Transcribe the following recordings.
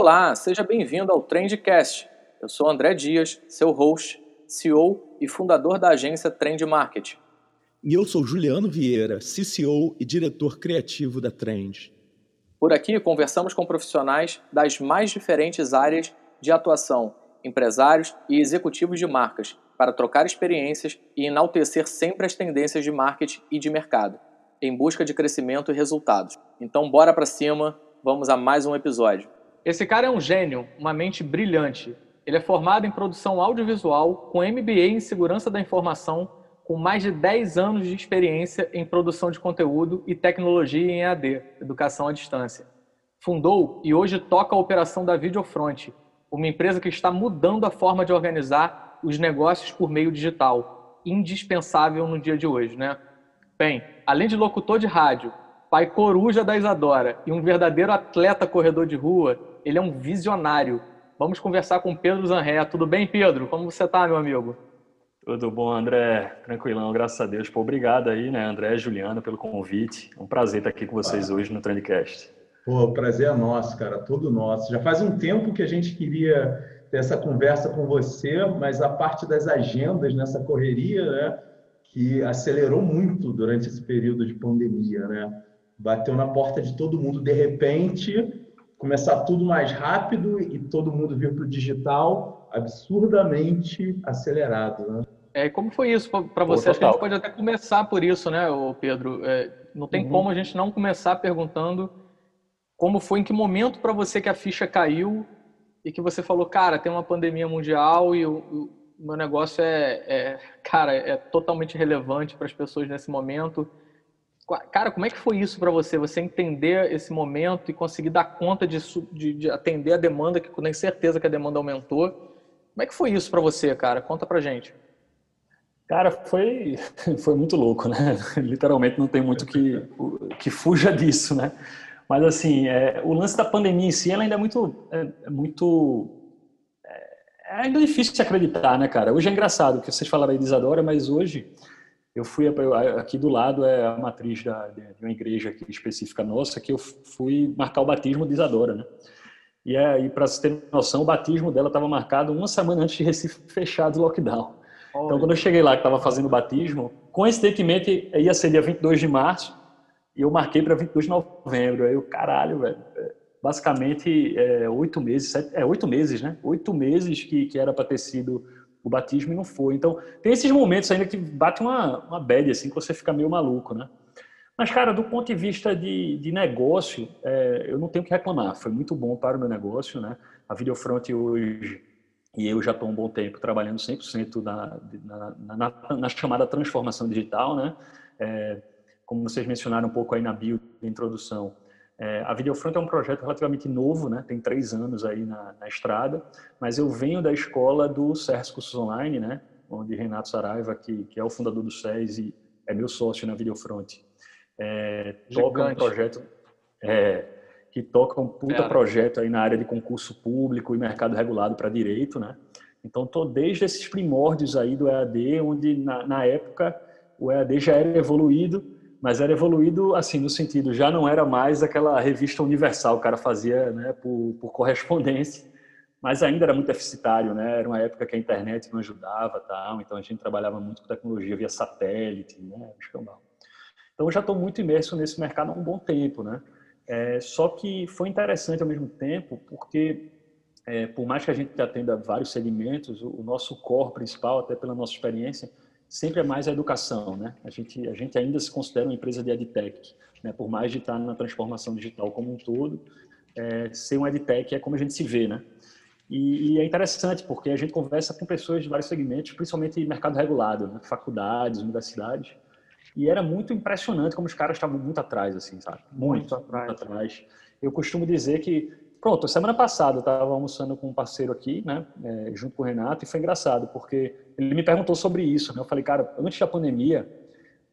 Olá, seja bem-vindo ao Trendcast. Eu sou André Dias, seu host, CEO e fundador da agência Trend Market. E eu sou Juliano Vieira, CCO e diretor criativo da Trend. Por aqui conversamos com profissionais das mais diferentes áreas de atuação, empresários e executivos de marcas, para trocar experiências e enaltecer sempre as tendências de marketing e de mercado, em busca de crescimento e resultados. Então, bora para cima, vamos a mais um episódio. Esse cara é um gênio, uma mente brilhante. Ele é formado em produção audiovisual, com MBA em segurança da informação, com mais de 10 anos de experiência em produção de conteúdo e tecnologia em EAD, educação à distância. Fundou e hoje toca a operação da Videofront, uma empresa que está mudando a forma de organizar os negócios por meio digital, indispensável no dia de hoje, né? Bem, além de locutor de rádio, pai coruja da Isadora e um verdadeiro atleta corredor de rua, ele é um visionário. Vamos conversar com Pedro Zanré. Tudo bem, Pedro? Como você está, meu amigo? Tudo bom, André? Tranquilão, graças a Deus. Pô, obrigado aí, né, André e Juliana, pelo convite. É um prazer estar aqui com vocês ah. hoje no Trendcast. Pô, o prazer é nosso, cara, todo nosso. Já faz um tempo que a gente queria ter essa conversa com você, mas a parte das agendas nessa correria, né, que acelerou muito durante esse período de pandemia, né? Bateu na porta de todo mundo de repente, começar tudo mais rápido e todo mundo vir para o digital absurdamente acelerado, né? É, como foi isso para você? Acho que a gente pode até começar por isso, né, Pedro? É, não tem uhum. como a gente não começar perguntando como foi, em que momento para você que a ficha caiu e que você falou, cara, tem uma pandemia mundial e o, o meu negócio é, é, cara, é totalmente relevante para as pessoas nesse momento. Cara, como é que foi isso para você? Você entender esse momento e conseguir dar conta de, de, de, atender a demanda, que tenho certeza que a demanda aumentou. Como é que foi isso para você, cara? Conta pra gente. Cara, foi, foi muito louco, né? Literalmente não tem muito que, que fuja disso, né? Mas, assim, é, o lance da pandemia em si, ela ainda é muito... É, é muito é, é ainda difícil de acreditar, né, cara? Hoje é engraçado, que vocês falaram aí de Isadora, mas hoje eu fui aqui do lado é a matriz da, de uma igreja aqui específica nossa que eu fui marcar o batismo de Isadora, né? E aí, para você ter noção, o batismo dela estava marcado uma semana antes de Recife fechar do lockdown. Olha. Então, quando eu cheguei lá que estava fazendo o batismo, coincidentemente ia ser dia 22 de março, e eu marquei para 22 de novembro. Aí o caralho, velho. É, basicamente, é, oito meses, sete, é oito meses, né? Oito meses que, que era para ter sido o batismo e não foi. Então, tem esses momentos ainda que bate uma, uma bad, assim, que você fica meio maluco, né? Mas, cara, do ponto de vista de, de negócio, é, eu não tenho que reclamar. Foi muito bom para o meu negócio, né? A Videofront hoje, e eu já estou um bom tempo trabalhando 100% na, na, na, na, chamada transformação digital, né? É, como vocês mencionaram um pouco aí na bio introdução, é, a Videofront é um projeto relativamente novo, né? tem três anos aí na, na estrada, mas eu venho da escola do SERS Cursos Online, né? onde Renato Saraiva, que, que é o fundador do SES e é meu sócio na Videofront, é, toca um projeto é, que toca um puta projeto aí na área de concurso público e mercado regulado para direito, né? Então, tô desde esses primórdios aí do EAD, onde na, na época o EAD já era evoluído, mas era evoluído assim no sentido já não era mais aquela revista universal o cara fazia né por, por correspondência mas ainda era muito deficitário né era uma época que a internet não ajudava tal então a gente trabalhava muito com tecnologia via satélite né então eu já estou muito imerso nesse mercado há um bom tempo né. É, só que foi interessante ao mesmo tempo porque é, por mais que a gente atenda vários segmentos o, o nosso core principal até pela nossa experiência sempre é mais a educação, né? A gente, a gente ainda se considera uma empresa de edtech, né? Por mais de estar na transformação digital como um todo, é, ser um edtech é como a gente se vê, né? E, e, é interessante porque a gente conversa com pessoas de vários segmentos, principalmente mercado regulado, né? faculdades, universidades, e era muito impressionante como os caras estavam muito atrás, assim, sabe? Muito, muito atrás. Muito atrás. Eu costumo dizer que Pronto, semana passada eu estava almoçando com um parceiro aqui, né, é, junto com o Renato, e foi engraçado, porque ele me perguntou sobre isso. Né? Eu falei, cara, antes da pandemia,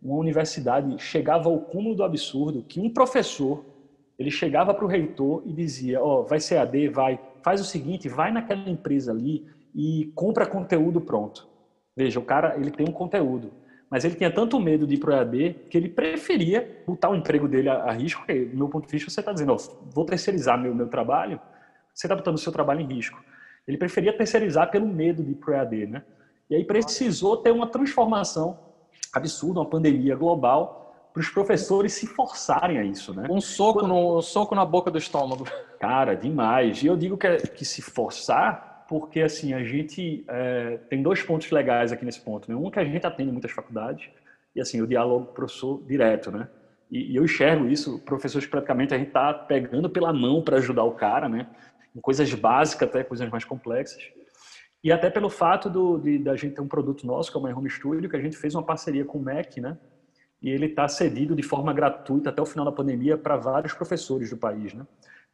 uma universidade chegava ao cúmulo do absurdo que um professor ele chegava para o reitor e dizia: Ó, oh, vai ser AD, vai, faz o seguinte, vai naquela empresa ali e compra conteúdo pronto. Veja, o cara ele tem um conteúdo mas ele tinha tanto medo de ir para o EAD que ele preferia botar o emprego dele a, a risco, porque, do meu ponto de vista, você está dizendo, ó, vou terceirizar meu, meu trabalho, você está botando o seu trabalho em risco. Ele preferia terceirizar pelo medo de ir para o EAD, né? E aí precisou ter uma transformação absurda, uma pandemia global, para os professores se forçarem a isso, né? Um soco, no, um soco na boca do estômago. Cara, demais. E eu digo que, é, que se forçar, porque assim, a gente é, tem dois pontos legais aqui nesse ponto. Né? Um que a gente atende muitas faculdades, e assim, o diálogo professor direto, né? E, e eu enxergo isso, professores praticamente a gente está pegando pela mão para ajudar o cara, né? Em coisas básicas até coisas mais complexas. E até pelo fato do, de, da gente ter um produto nosso, que é o My Home Studio, que a gente fez uma parceria com o MEC, né? E ele está cedido de forma gratuita até o final da pandemia para vários professores do país, né?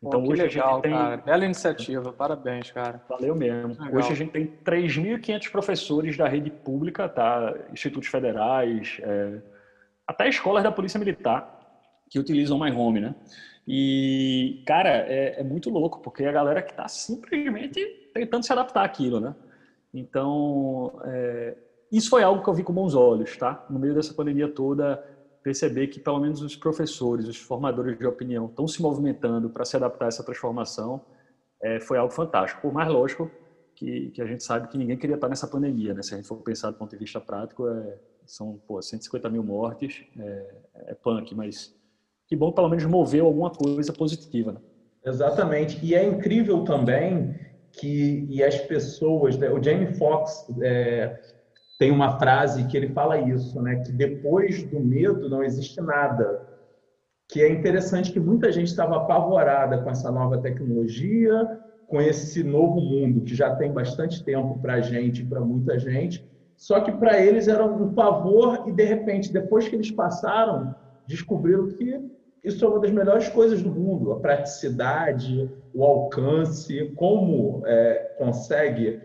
Então Pô, hoje legal, a gente tem. Cara. Bela iniciativa, parabéns, cara. Valeu mesmo. Legal. Hoje a gente tem 3.500 professores da rede pública, tá? Institutos federais, é... até escolas da Polícia Militar que utilizam My Home, né? E, cara, é, é muito louco, porque é a galera que está simplesmente tentando se adaptar àquilo, né? Então, é... isso foi algo que eu vi com bons olhos, tá? No meio dessa pandemia toda, perceber que pelo menos os professores, os formadores de opinião estão se movimentando para se adaptar a essa transformação, é, foi algo fantástico. Por mais lógico que, que, a gente sabe que ninguém queria estar nessa pandemia, né? Se a gente for pensar do ponto de vista prático, é, são pô, 150 mil mortes, é, é punk, mas que bom pelo menos moveu alguma coisa positiva. Né? Exatamente. E é incrível também que e as pessoas, né? o Jamie Foxx é, tem uma frase que ele fala isso, né? Que depois do medo não existe nada. Que é interessante que muita gente estava apavorada com essa nova tecnologia, com esse novo mundo que já tem bastante tempo para a gente para muita gente. Só que para eles era um pavor e de repente, depois que eles passaram, descobriram que isso é uma das melhores coisas do mundo, a praticidade, o alcance, como é, consegue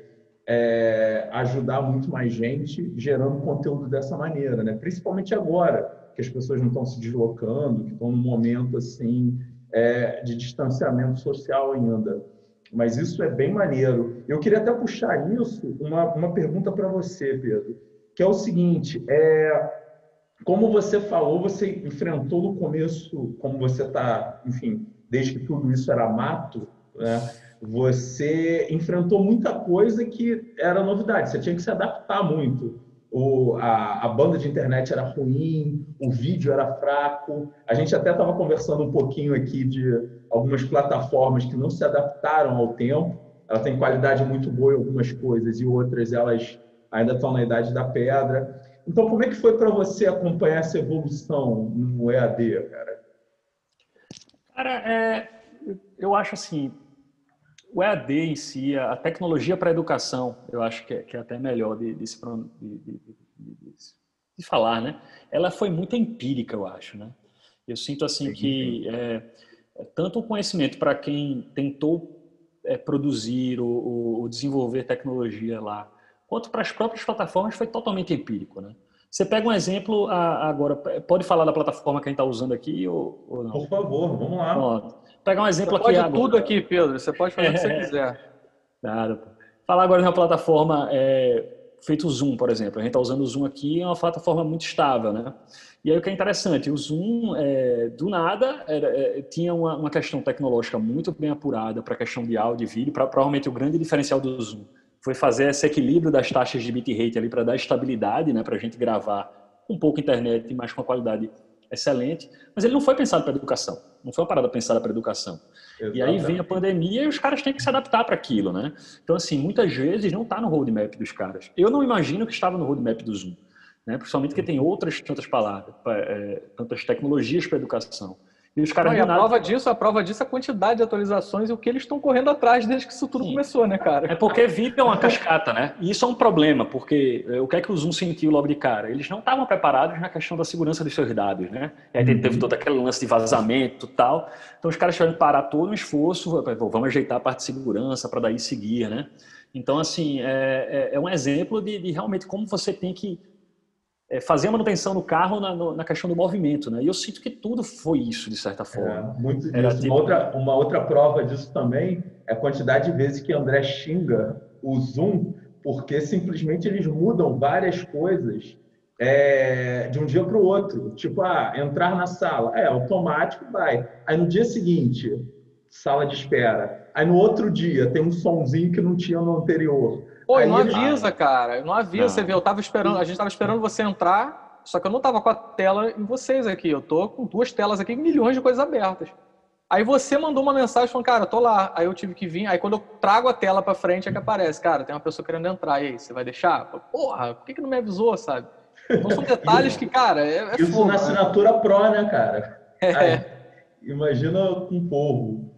é, ajudar muito mais gente gerando conteúdo dessa maneira, né? Principalmente agora que as pessoas não estão se deslocando, que estão num momento assim é, de distanciamento social ainda. Mas isso é bem maneiro. Eu queria até puxar nisso uma, uma pergunta para você, Pedro, que é o seguinte: é, como você falou, você enfrentou no começo, como você está, enfim, desde que tudo isso era mato, né? Você enfrentou muita coisa que era novidade, você tinha que se adaptar muito. O, a, a, banda de internet era ruim, o vídeo era fraco. A gente até estava conversando um pouquinho aqui de algumas plataformas que não se adaptaram ao tempo. Ela tem qualidade muito boa em algumas coisas e outras elas ainda estão na idade da pedra. Então, como é que foi para você acompanhar essa evolução no EAD, cara? Cara, é, eu acho assim, o EAD em si, a tecnologia para a educação, eu acho que é, que é até melhor de, de, de, de, falar, né? Ela foi muito empírica, eu acho, né? Eu sinto assim que é, é tanto o conhecimento para quem tentou é, produzir ou, ou, desenvolver tecnologia lá, quanto para as próprias plataformas foi totalmente empírico, né? Você pega um exemplo agora, pode falar da plataforma que a gente está usando aqui ou, ou, não? Por favor, vamos lá. Pronto. Pegar um exemplo você aqui pode agora. tudo aqui, Pedro. Você pode fazer o que você quiser. Nada. Falar agora de uma plataforma é, feito o Zoom, por exemplo. A gente está usando o Zoom aqui, é uma plataforma muito estável, né? E aí o que é interessante, o Zoom, é, do nada, era, é, tinha uma, uma, questão tecnológica muito bem apurada para a questão de áudio e vídeo. Pra, provavelmente o grande diferencial do Zoom foi fazer esse equilíbrio das taxas de bitrate ali para dar estabilidade, né, para a gente gravar um pouco internet, mas com uma qualidade excelente. Mas ele não foi pensado para educação, não foi uma parada pensada para educação. Exatamente. E aí vem a pandemia e os caras têm que se adaptar para aquilo, né? Então, assim, muitas vezes não está no roadmap dos caras. Eu não imagino que estava no roadmap do Zoom, né? principalmente porque tem outras tantas palavras, é, tantas tecnologias para educação. E os caras. Não, e a nada... prova disso, a prova disso é a quantidade de atualizações e o que eles estão correndo atrás desde que isso tudo Sim. começou, né, cara? É porque vira uma cascata, né? E isso é um problema, porque é, o que é que o Zoom sentiu logo de cara? Eles não estavam preparados na questão da segurança dos seus dados, né? E aí uhum. teve todo aquele lance de vazamento e tal. Então os caras tiveram que parar todo o esforço, vamos ajeitar a parte de segurança para daí seguir, né? Então, assim, é, é, é um exemplo de, de realmente como você tem que é, fazer a manutenção no carro na, na, questão do movimento, né? E eu sinto que tudo foi isso, de certa forma. É, muito disso. Tipo... Uma, outra, uma outra prova disso também é a quantidade de vezes que André xinga o Zoom, porque simplesmente eles mudam várias coisas é, de um dia para o outro. Tipo, ah, entrar na sala, é automático, vai. Aí no dia seguinte, sala de espera. Aí no outro dia tem um sonzinho que não tinha no anterior. Pô, não ele- avisa, cara. Não avisa. Não. Você vê, eu tava esperando, a gente tava esperando você entrar, só que eu não tava com a tela em vocês aqui. Eu tô com duas telas aqui, milhões de coisas abertas. Aí você mandou uma mensagem falando, cara, eu tô lá. Aí eu tive que vir. Aí quando eu trago a tela pra frente é que aparece, cara, tem uma pessoa querendo entrar. E aí, você vai deixar? Porra, por que, que não me avisou, sabe? Então são detalhes que, cara, é, é Isso na né? assinatura Pro, né, cara? É. Aí, imagina com um povo.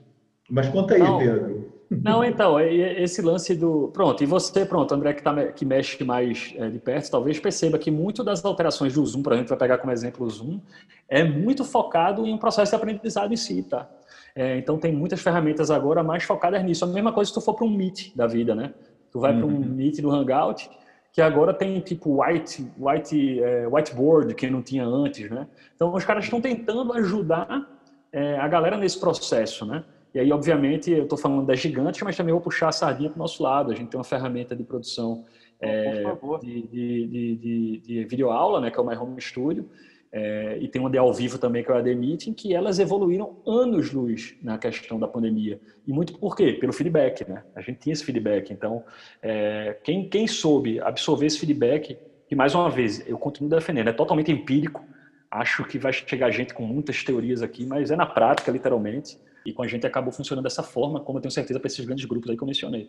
Mas conta aí, Não. Pedro. Não, então, esse lance do. Pronto, e você, pronto, André, que, tá, que mexe mais é, de perto, talvez perceba que muito das alterações do Zoom, por exemplo, vai pegar como exemplo o Zoom, é muito focado em um processo de aprendizado em si, tá? É, então, tem muitas ferramentas agora mais focadas nisso. A mesma coisa se tu for para um Meet da vida, né? Tu vai para um Uhum. Meet do Hangout, que agora tem tipo white, white, é, whiteboard, que não tinha antes, né? Então, os caras estão tentando ajudar é, a galera nesse processo, né? E aí, obviamente, eu estou falando das gigantes, mas também vou puxar a sardinha para o nosso lado. A gente tem uma ferramenta de produção é, de, de, de, de, de videoaula, né, que é o My Home Studio, é, e tem uma de ao vivo também, que é o AD Meeting, que elas evoluíram anos-luz na questão da pandemia. E muito por quê? Pelo feedback, né? A gente tinha esse feedback. Então, é, quem, quem soube absorver esse feedback, que mais uma vez, eu continuo defendendo, é totalmente empírico, acho que vai chegar gente com muitas teorias aqui, mas é na prática, literalmente, e com a gente acabou funcionando dessa forma, como eu tenho certeza para esses grandes grupos aí que eu mencionei.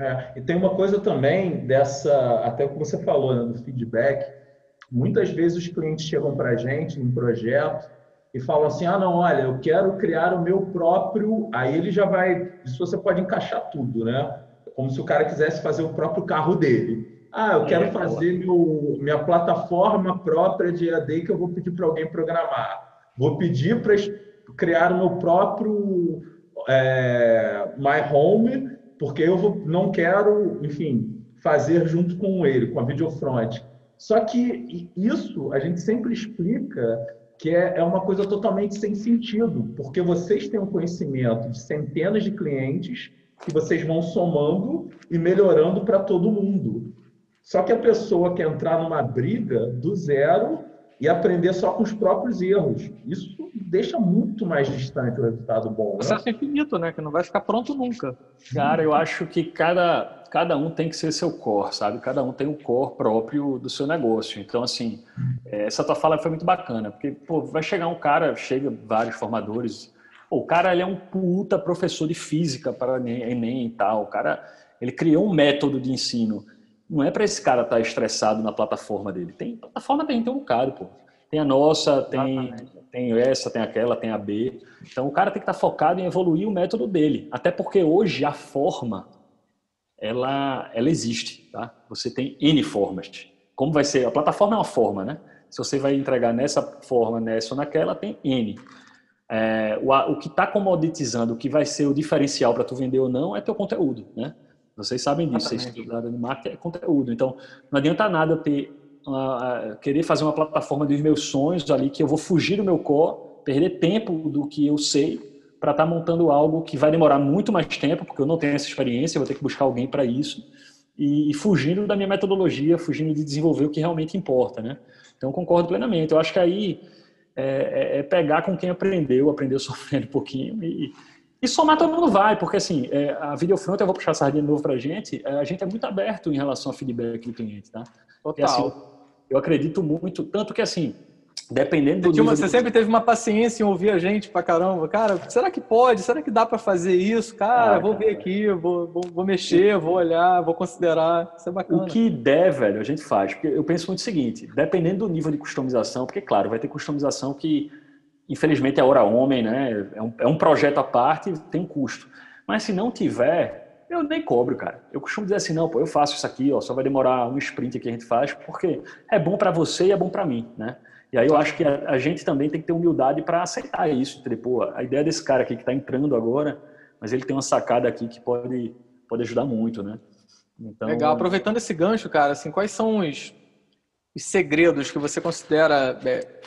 É, e tem uma coisa também dessa, até o que você falou, né, do feedback. Muitas vezes os clientes chegam para a gente num projeto e falam assim: ah, não, olha, eu quero criar o meu próprio. Aí ele já vai. Isso você pode encaixar tudo, né? Como se o cara quisesse fazer o próprio carro dele. Ah, eu quero É, fazer meu, minha plataforma própria de EAD que eu vou pedir para alguém programar. Vou pedir para criar o meu próprio é, My Home, porque eu não quero, enfim, fazer junto com ele, com a Videofront. Só que isso a gente sempre explica que é, é uma coisa totalmente sem sentido, porque vocês têm um conhecimento de centenas de clientes que vocês vão somando e melhorando para todo mundo. Só que a pessoa quer entrar numa briga do zero e aprender só com os próprios erros. Isso deixa muito mais distante o resultado bom. Né? Processo infinito, né? Que não vai ficar pronto nunca. Cara, eu acho que cada, cada um tem que ser seu core, sabe? Cada um tem um core próprio do seu negócio. Então, assim, eh, essa tua fala foi muito bacana, porque, pô, vai chegar um cara, chega vários formadores, pô, o cara, ele é um puta professor de física para Enem e tal, o cara, ele criou um método de ensino. Não é para esse cara estar estressado na plataforma dele. Tem plataforma tem, tem um bocado, pô. Tem a nossa, tem, tem essa, tem aquela, tem a B. Então o cara tem que estar focado em evoluir o método dele. Até porque hoje a forma ela, ela existe, tá? Você tem N formas. Como vai ser? A plataforma é uma forma, né? Se você vai entregar nessa forma, nessa ou naquela, tem N. É, o, o que está comoditizando, o que vai ser o diferencial para tu vender ou não, é teu conteúdo, né? Vocês sabem disso, vocês Exatamente. estudaram de marketing, é conteúdo. Então, não adianta nada ter, ah, ah, querer fazer uma plataforma dos meus sonhos ali, que eu vou fugir do meu core, perder tempo do que eu sei, para estar montando algo que vai demorar muito mais tempo, porque eu não tenho essa experiência, eu vou ter que buscar alguém para isso, e, e fugindo da minha metodologia, fugindo de desenvolver o que realmente importa, né? Então, concordo plenamente. Eu acho que aí é, é- é pegar com quem aprendeu, aprendeu sofrendo um pouquinho e, e somar todo mundo vai, porque assim, é, a Videofront, eu vou puxar a sardinha de novo para a gente, é, a gente é muito aberto em relação ao feedback do cliente, tá? Total. assim, eu acredito muito, tanto que assim, dependendo do uma- você de- sempre teve uma paciência em ouvir a gente pra caramba. Cara, será que pode? Será que dá pra fazer isso? Cara, Ah, vou cara. ver aqui, vou, vou, vou mexer, vou olhar, vou considerar. Isso é bacana. O que der, velho, a gente faz. Porque eu penso muito o seguinte: dependendo do nível de customização, porque, claro, vai ter customização que, infelizmente, é hora homem, né? É um, é um projeto à parte, tem custo. Mas se não tiver, eu nem cobro, cara. Eu costumo dizer assim: não, pô, eu faço isso aqui, ó, só vai demorar um sprint que a gente faz, porque é bom para você e é bom para mim, né? E aí eu acho que a, a gente também tem que ter humildade para aceitar isso. entendeu? Pô, a ideia desse cara aqui que está entrando agora, mas ele tem uma sacada aqui que pode, pode ajudar muito, né? Então, Legal. Aproveitando esse gancho, cara, assim, quais são os, os segredos que você considera é,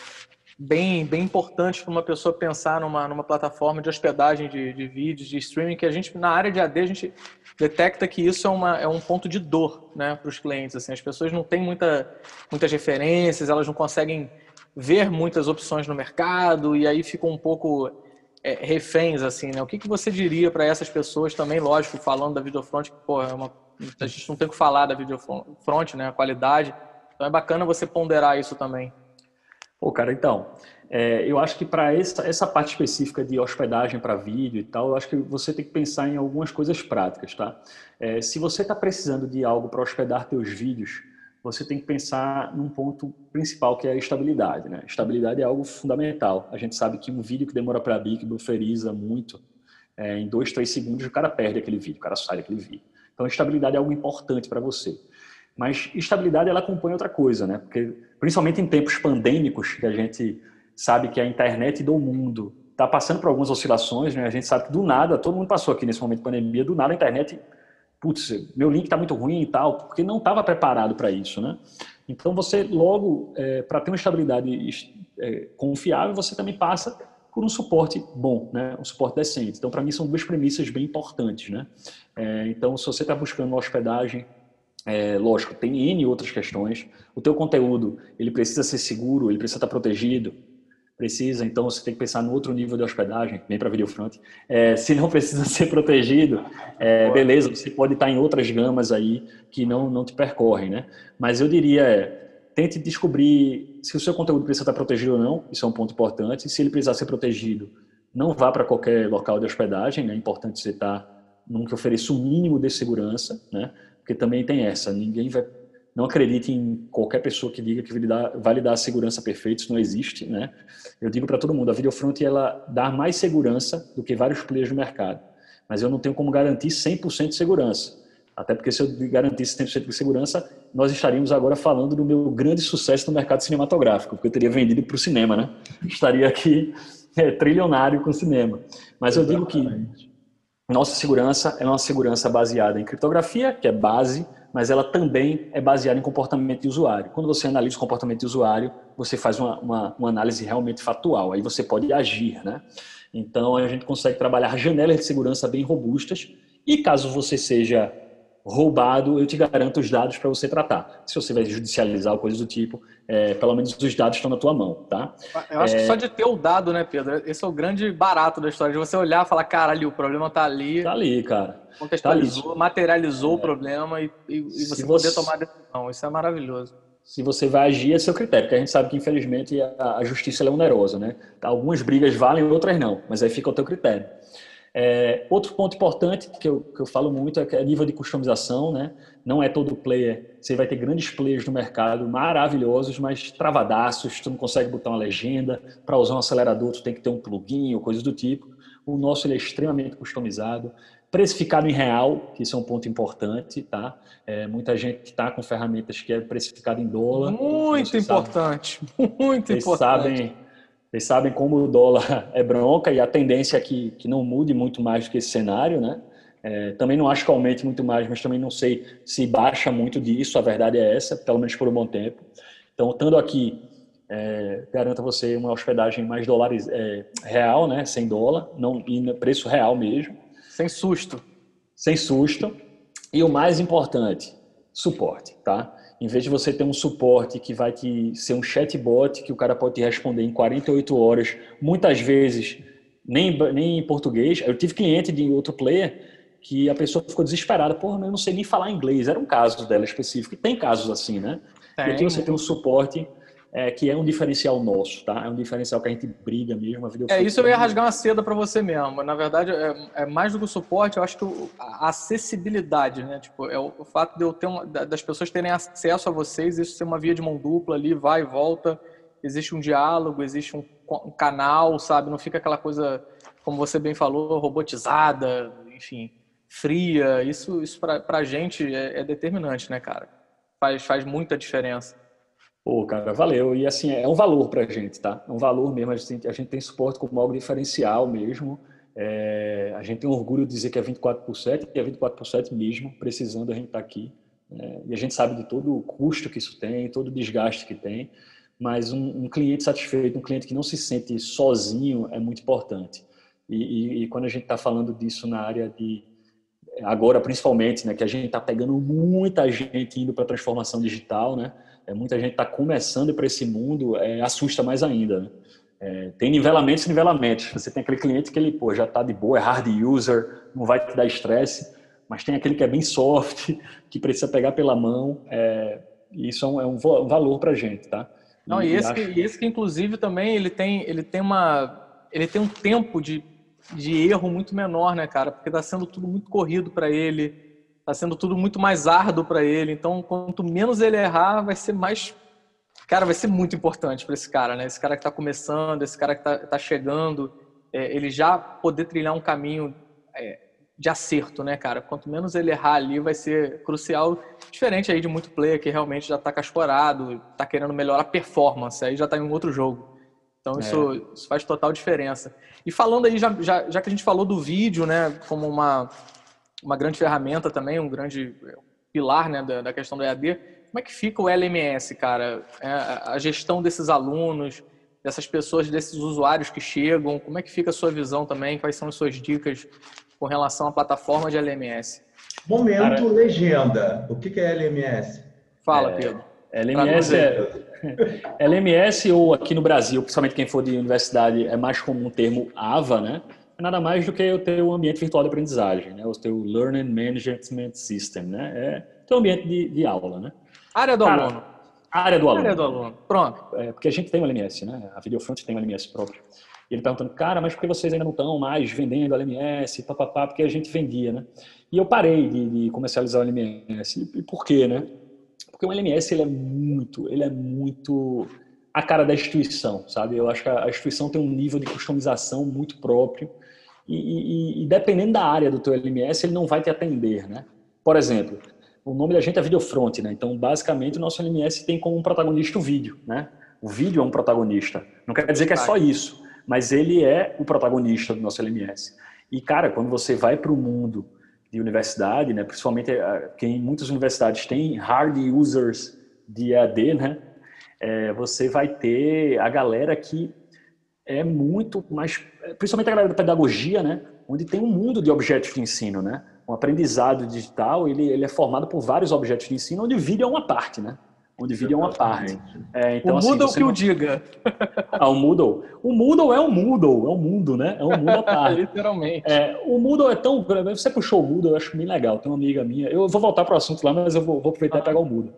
bem, bem importantes para uma pessoa pensar numa, numa plataforma de hospedagem de, de vídeos, de streaming, que a gente, na área de AD, a gente detecta que isso é, uma, é um ponto de dor né, para os clientes. Assim, as pessoas não têm muita, muitas referências, elas não conseguem ver muitas opções no mercado e aí ficam um pouco é, reféns, assim, né? O que, que você diria para essas pessoas também, lógico, falando da Videofront, que, pô, é uma, a gente não tem o que falar da Videofront, né? A qualidade. Então é bacana você ponderar isso também. Pô, cara, então, é, eu acho que para essa, essa parte específica de hospedagem para vídeo e tal, eu acho que você tem que pensar em algumas coisas práticas, tá? É, se você está precisando de algo para hospedar teus vídeos, você tem que pensar num ponto principal que é a estabilidade, né? Estabilidade é algo fundamental. A gente sabe que um vídeo que demora para abrir, que bufferiza muito, é, em dois, três segundos o cara perde aquele vídeo, o cara sai daquele vídeo. Então, estabilidade é algo importante para você. Mas estabilidade ela acompanha outra coisa, né? Porque principalmente em tempos pandêmicos que a gente sabe que a internet do mundo está passando por algumas oscilações, né? A gente sabe que do nada, todo mundo passou aqui nesse momento de pandemia, do nada a internet, putz, meu link está muito ruim e tal, porque não estava preparado para isso, né? Então você logo, é, para ter uma estabilidade é, confiável, você também passa por um suporte bom, né? Um suporte decente. Então para mim são duas premissas bem importantes, né? É, então se você está buscando uma hospedagem é, lógico, tem N outras questões. O teu conteúdo, ele precisa ser seguro, ele precisa estar protegido. Precisa, então você tem que pensar no outro nível de hospedagem, vem para Videofront. É, se não precisa ser protegido, é, beleza, você pode estar em outras gamas aí que não, não te percorrem, né? Mas eu diria, é, tente descobrir se o seu conteúdo precisa estar protegido ou não, isso é um ponto importante. Se ele precisar ser protegido, não vá para qualquer local de hospedagem, né? é importante você estar num que ofereça o mínimo de segurança, né? Porque também tem essa, ninguém vai, não acredite em qualquer pessoa que diga que vai lhe dar, segurança perfeita, isso não existe, né? Eu digo para todo mundo, a Videofront ela dá mais segurança do que vários players do mercado, mas eu não tenho como garantir 100% de segurança. Até porque se eu garantisse 100% de segurança, nós estaríamos agora falando do meu grande sucesso no mercado cinematográfico, porque eu teria vendido para o cinema, né? Estaria aqui é, trilionário com cinema. Mas eu digo que nossa segurança é uma segurança baseada em criptografia, que é base, mas ela também é baseada em comportamento de usuário. Quando você analisa o comportamento de usuário, você faz uma, uma, uma análise realmente fatual, aí você pode agir, né? Então, a gente consegue trabalhar janelas de segurança bem robustas e caso você seja roubado, eu te garanto os dados para você tratar. Se você vai judicializar ou coisa do tipo, é, pelo menos os dados estão na tua mão, tá? Eu acho é... que só de ter o dado, né, Pedro? Esse é o grande barato da história, de você olhar e falar, cara, ali, o problema tá ali. Tá ali, cara. Contextualizou, tá ali. materializou é. o problema e, e, e você poder você... tomar decisão. Isso é maravilhoso. Se você vai agir, é seu critério, porque a gente sabe que, infelizmente, a, a justiça é onerosa, né? Algumas brigas valem, outras não, mas aí fica o teu critério. É, outro ponto importante que eu, que eu falo muito é, é nível de customização, né? Não é todo player. Você vai ter grandes players no mercado maravilhosos, mas travadaços, tu não consegue botar uma legenda. Para usar um acelerador, tu tem que ter um plugin ou coisas do tipo. O nosso ele é extremamente customizado, precificado em real, que isso é um ponto importante, tá? É, muita gente está com ferramentas que é precificado em dólar. Muito importante, sabe, muito importante. Sabem, vocês sabem como o dólar é bronca e a tendência é que, que não mude muito mais do que esse cenário, né? É, também não acho que aumente muito mais, mas também não sei se baixa muito disso. A verdade é essa, pelo menos por um bom tempo. Então, estando aqui, é, garanto a você uma hospedagem mais dólares é, real, né? Sem dólar, não e preço real mesmo. Sem susto. Sem susto. E o mais importante, suporte, tá? Em vez de você ter um suporte que vai te ser um chatbot que o cara pode te responder em 48 horas, muitas vezes nem, nem em português. Eu tive cliente de outro player que a pessoa ficou desesperada, porra, eu não sei nem falar inglês. Era um caso dela específico. E tem casos assim, né? Tem. E aqui você tem um suporte é, que é um diferencial nosso, tá? É um diferencial que a gente briga mesmo. A é, isso eu ia rasgar uma seda para você mesmo. Na verdade, é, é, mais do que o suporte, eu acho que a acessibilidade, né? Tipo, é o, o fato de eu ter uma, das pessoas terem acesso a vocês, isso ser uma via de mão dupla ali, vai e volta, existe um diálogo, existe um, um canal, sabe? Não fica aquela coisa, como você bem falou, robotizada, enfim, fria. Isso, isso para a gente é, é determinante, né, cara? Faz, faz muita diferença. Pô, cara, valeu. E assim, é um valor para a gente, tá? É um valor mesmo. A gente, a gente tem suporte como algo diferencial mesmo. É, a gente tem orgulho de dizer que é 24 por 7, e é 24 por 7 mesmo, precisando a gente estar tá aqui. É, e a gente sabe de todo o custo que isso tem, todo o desgaste que tem. Mas um, um cliente satisfeito, um cliente que não se sente sozinho, é muito importante. E, e, e quando a gente está falando disso na área de agora principalmente, né, que a gente está pegando muita gente indo para a transformação digital, né? É, muita gente está começando para esse mundo, é, assusta mais ainda. Né? É, tem nivelamentos e nivelamentos. Você tem aquele cliente que ele pô, já está de boa, é hard user, não vai te dar estresse, mas tem aquele que é bem soft, que precisa pegar pela mão. É, isso é um, é um valor para a gente, tá? Não, e, e esse, acho... que, esse que inclusive também ele tem, ele tem uma, ele tem um tempo de, de erro muito menor, né, cara? Porque está sendo tudo muito corrido para ele, está sendo tudo muito mais árduo para ele. Então, quanto menos ele errar, vai ser mais, cara, vai ser muito importante para esse cara, né? Esse cara que está começando, esse cara que está tá chegando, é, ele já poder trilhar um caminho é, de acerto, né, cara? Quanto menos ele errar ali, vai ser crucial. Diferente aí de muito player que realmente já está cascorado, está querendo melhorar a performance, aí já está em um outro jogo. Então isso, é. isso, faz total diferença. E falando aí, já, já, já, que a gente falou do vídeo, né, como uma, uma grande ferramenta também, um grande pilar, né, da, da questão do EAD, como é que fica o LMS, cara? É, a gestão desses alunos, dessas pessoas, desses usuários que chegam, como é que fica a sua visão também? Quais são as suas dicas com relação à plataforma de LMS. Momento Cara, legenda. O que é LMS? Fala, é, Pedro. LMS é, LMS ou aqui no Brasil, principalmente quem for de universidade, é mais comum o termo AVA, né? Nada mais do que o teu ambiente virtual de aprendizagem, né? O teu Learning Management System, né? É teu ambiente de, de aula, né? Área do Cara, aluno. Área do aluno. Área do aluno. Pronto. É, porque a gente tem um LMS, né? A Videofront tem um LMS próprio. E ele perguntando, cara, mas por que vocês ainda não estão mais vendendo LMS, papapá, porque a gente vendia, né? E eu parei de, de comercializar o LMS. E, por quê, né? Porque o LMS, ele é muito, ele é muito a cara da instituição, sabe? Eu acho que a instituição tem um nível de customização muito próprio e, e, e dependendo da área do teu LMS, ele não vai te atender, né? Por exemplo, o nome da gente é Videofront, né? Então, basicamente, o nosso LMS tem como protagonista o vídeo, né? O vídeo é um protagonista. Não quer dizer que é só isso mas ele é o protagonista do nosso LMS. E, cara, quando você vai para o mundo de universidade, né, principalmente eh, quem muitas universidades têm hard users de EAD, né, é, você vai ter a galera que é muito mais, principalmente a galera da pedagogia, né, onde tem um mundo de objetos de ensino, né, um aprendizado digital, ele, ele é formado por vários objetos de ensino, onde o vídeo é uma parte, né, onde vídeo é uma parte. É, então, o assim, Moodle que não... o diga. Ah, o Moodle. O Moodle é um Moodle, é um mundo, né? É um mundo à parte. Literalmente. É, o Moodle é tão... Você puxou o Moodle, eu acho bem legal. Tem uma amiga minha... Eu vou voltar para o assunto lá, mas eu vou, vou aproveitar ah. e pegar o Moodle.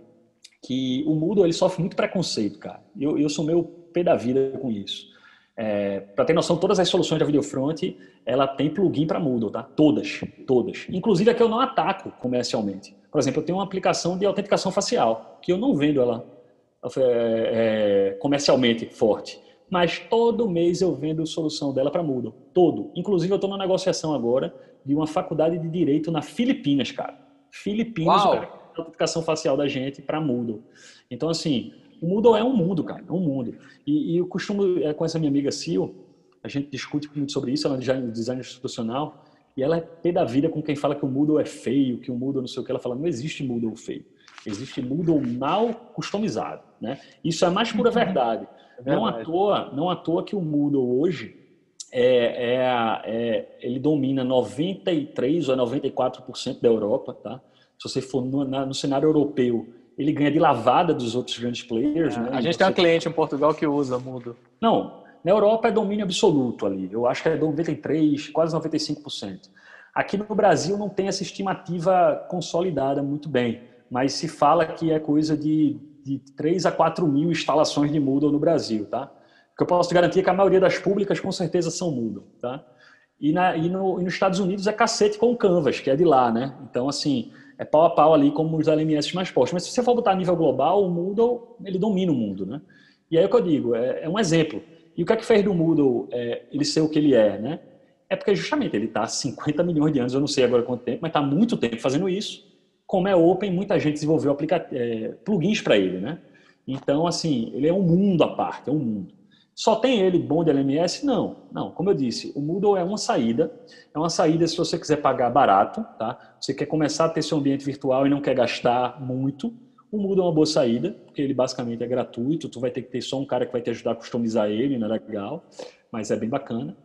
Que o Moodle, ele sofre muito preconceito, cara. Eu, eu sou meio pé da vida com isso. É, para ter noção, todas as soluções da Videofront, ela tem plugin para Moodle, tá? Todas, todas. Inclusive a que eu não ataco comercialmente. Por exemplo, eu tenho uma aplicação de autenticação facial, que eu não vendo ela é, é, comercialmente forte. Mas todo mês eu vendo solução dela para Moodle. Todo. Inclusive, eu estou na negociação agora de uma faculdade de Direito na Filipinas, cara. Filipinas, Uau. cara, autenticação facial da gente para Moodle. Então, assim, o Moodle é um mundo, cara. É um mundo. E, e eu costumo, é, com essa minha amiga Sil, a gente discute muito sobre isso, ela é design institucional, e ela é pé da vida com quem fala que o Moodle é feio, que o Moodle não sei o que. Ela fala, não existe Moodle feio. Existe Moodle mal customizado. Né? Isso é a mais pura uhum. verdade. É não, à toa, não à toa que o Moodle hoje, é, é, é, ele domina 93% ou 94% da Europa. Tá? Se você for no, na, no, cenário europeu, ele ganha de lavada dos outros grandes players. É, né? A gente tem um cliente em Portugal que usa Moodle. Não, na Europa é domínio absoluto ali. Eu acho que é 93, quase 95%. Aqui no Brasil não tem essa estimativa consolidada muito bem, mas se fala que é coisa de, de 3 a 4 mil instalações de Moodle no Brasil, tá? O que eu posso garantir é que a maioria das públicas com certeza são Moodle, tá? E, na, e, no, e nos Estados Unidos é cacete com o Canvas, que é de lá, né? Então, assim, é pau a pau ali como os LMS mais postos. Mas se você for botar a nível global, o Moodle, ele domina o mundo, né? E aí é o que eu digo, é, é um exemplo. E o que é que fez do Moodle é, ele ser o que ele é, né? É porque justamente ele está há 50 milhões de anos, eu não sei agora quanto tempo, mas está há muito tempo fazendo isso. Como é open, muita gente desenvolveu é, plugins para ele, né? Então, assim, ele é um mundo à parte, é um mundo. Só tem ele bom de LMS? Não, não. Como eu disse, o Moodle é uma saída. É uma saída se você quiser pagar barato, tá? Você quer começar a ter seu ambiente virtual e não quer gastar muito. O Moodle é uma boa saída, porque ele basicamente é gratuito, tu vai ter que ter só um cara que vai te ajudar a customizar ele, não é legal, mas é bem bacana.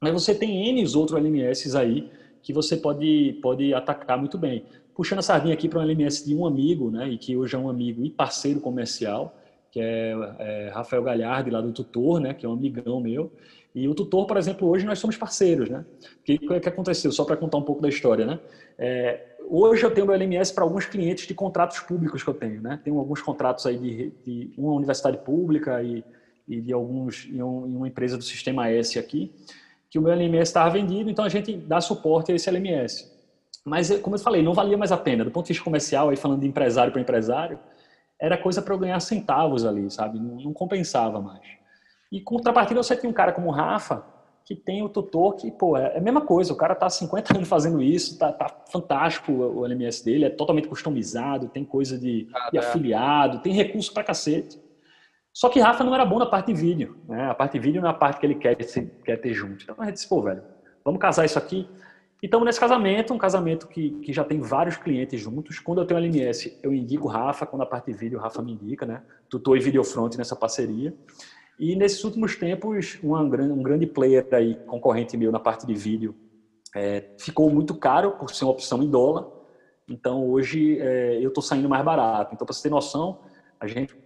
Mas você tem N outros LMS aí que você pode, pode atacar muito bem. Puxando a sardinha aqui para um LMS de um amigo, né, e que hoje é um amigo e parceiro comercial, que é, é Rafael Galhardi, lá do Tutor, né, que é um amigão meu. E o Tutor, por exemplo, hoje nós somos parceiros, né? O que, que aconteceu? Só para contar um pouco da história, né? É, hoje eu tenho meu LMS para alguns clientes de contratos públicos que eu tenho, né? Tenho alguns contratos aí de, de uma universidade pública e, e de alguns em, um, em, uma empresa do Sistema S aqui, que o meu LMS estava vendido, então a gente dá suporte a esse LMS. Mas, como eu falei, não valia mais a pena. Do ponto de vista comercial, aí falando de empresário para empresário, era coisa para eu ganhar centavos ali, sabe? Não, não, compensava mais. E contrapartida, você tem um cara como o Rafa, que tem o tutor que, pô, é, é a mesma coisa. O cara tá 50 anos fazendo isso, tá, tá fantástico o, LMS dele, é totalmente customizado, tem coisa de, ah, de é. afiliado, tem recurso para cacete. Só que Rafa não era bom na parte de vídeo, né? A parte de vídeo não é a parte que ele quer, quer ter junto. Então a gente disse, pô, velho, vamos casar isso aqui. Então, nesse casamento, um casamento que, que já tem vários clientes juntos. Quando eu tenho LMS, eu indico o Rafa. Quando a parte de vídeo, o Rafa me indica, né? Tutor e Videofront nessa parceria. E nesses últimos tempos, uma, um grande player aí, concorrente meu na parte de vídeo, é, ficou muito caro por ser uma opção em dólar. Então, hoje, é, eu estou saindo mais barato. Então, para você ter noção, a gente,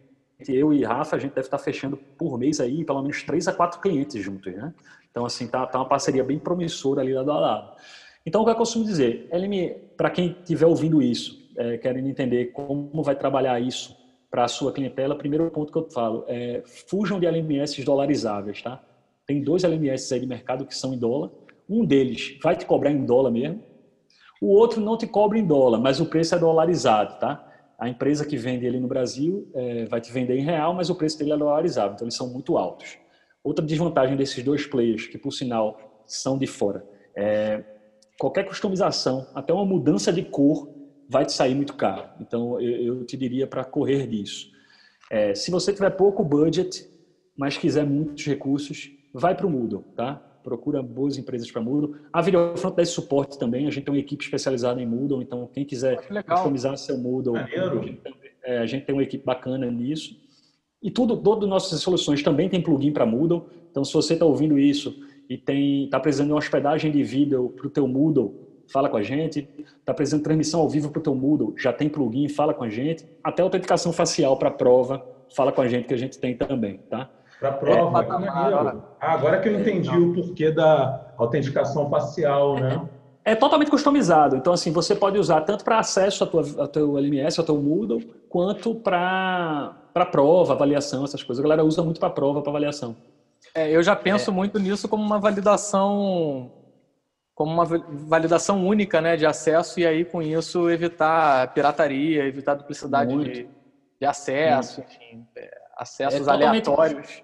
eu e Rafa, a gente deve estar tá fechando por mês aí pelo menos três a quatro clientes juntos, né? Então, assim, tá, tá uma parceria bem promissora ali lado a lado. Então, o que eu costumo dizer? Para quem estiver ouvindo isso, é, querendo entender como vai trabalhar isso para a sua clientela, primeiro ponto que eu falo é fujam de LMS dolarizáveis, tá? Tem dois LMS aí de mercado que são em dólar. Um deles vai te cobrar em dólar mesmo. O outro não te cobra em dólar, mas o preço é dolarizado, tá? A empresa que vende ele no Brasil é, vai te vender em real, mas o preço dele é dolarizado, então eles são muito altos. Outra desvantagem desses dois players, que por sinal são de fora, é, qualquer customização, até uma mudança de cor, vai te sair muito caro. Então, eu, eu te diria para correr disso. É, se você tiver pouco budget, mas quiser muitos recursos, vai para o Moodle, tá? Procura boas empresas para Moodle. A Videofront dá esse suporte também. A gente tem uma equipe especializada em Moodle, então quem quiser customizar seu Moodle, a gente, é, a gente tem uma equipe bacana nisso. E tudo, todas nossas soluções também tem plugin para Moodle. Então, se você está ouvindo isso e tem está precisando de uma hospedagem de vídeo para o teu Moodle, fala com a gente. Está precisando de transmissão ao vivo para o teu Moodle, já tem plugin, fala com a gente. Até autenticação facial para prova, fala com a gente que a gente tem também, tá? Para prova, é, ah, agora que eu entendi o porquê da autenticação facial, né? É, é totalmente customizado. Então, assim, você pode usar tanto para acesso ao, tua, ao teu LMS, ao teu Moodle, quanto para prova, avaliação, essas coisas. A galera usa muito para prova, para avaliação. É, eu já penso é. muito nisso como uma validação como uma validação única né, de acesso e aí com isso evitar pirataria, evitar duplicidade de, de, acesso, muito. enfim, é, acessos é aleatórios.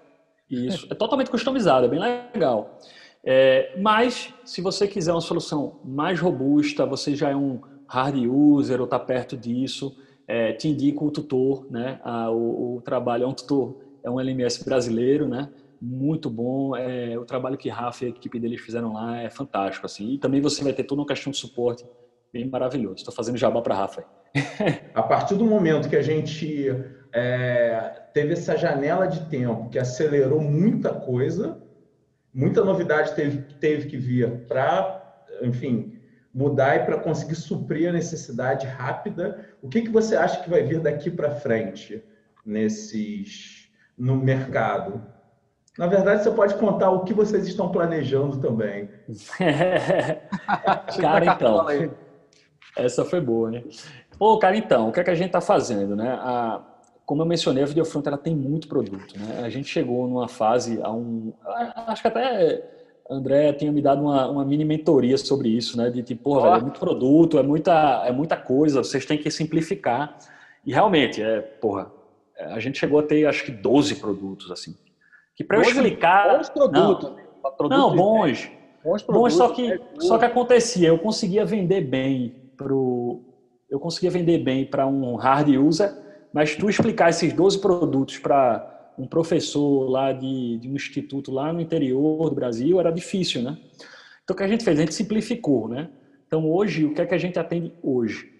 Isso, é totalmente customizado, é bem legal. É, mas se você quiser uma solução mais robusta, você já é um hard user ou está perto disso, é, te indico o tutor, né? Ah, o, o, trabalho é um tutor, é um LMS brasileiro, né? Muito bom. É, o trabalho que Rafa e a equipe deles fizeram lá é fantástico. Assim. E também você vai ter toda uma questão de suporte bem maravilhoso. Estou fazendo jabá para Rafa. a partir do momento que a gente é, teve essa janela de tempo que acelerou muita coisa, muita novidade teve, teve que vir para, enfim, mudar e para conseguir suprir a necessidade rápida. O que, que você acha que vai vir daqui para frente nesses no mercado? Na verdade, você pode contar o que vocês estão planejando também. cara, então. Essa foi boa, né? Pô, cara, então, o que, é que a gente está fazendo, né? A, como eu mencionei, a Videofront ela tem muito produto, né? A gente chegou numa fase, a um, acho que até André tinha me dado uma, uma mini mentoria sobre isso, né? De tipo, porra, velho, é muito produto, é muita, é muita coisa, vocês têm que simplificar. E realmente, é, porra, a gente chegou a ter acho que 12 produtos, assim. Que para eu explicar. Bons produtos. Não, não bons. Bons, produtos, bons só que, é só que acontecia, eu conseguia vender bem pro. Eu conseguia vender bem para um hard user, mas tu explicar esses 12 produtos para um professor lá de, de um instituto lá no interior do Brasil era difícil, né? Então o que a gente fez? A gente simplificou, né? Então hoje, o que é que a gente atende hoje?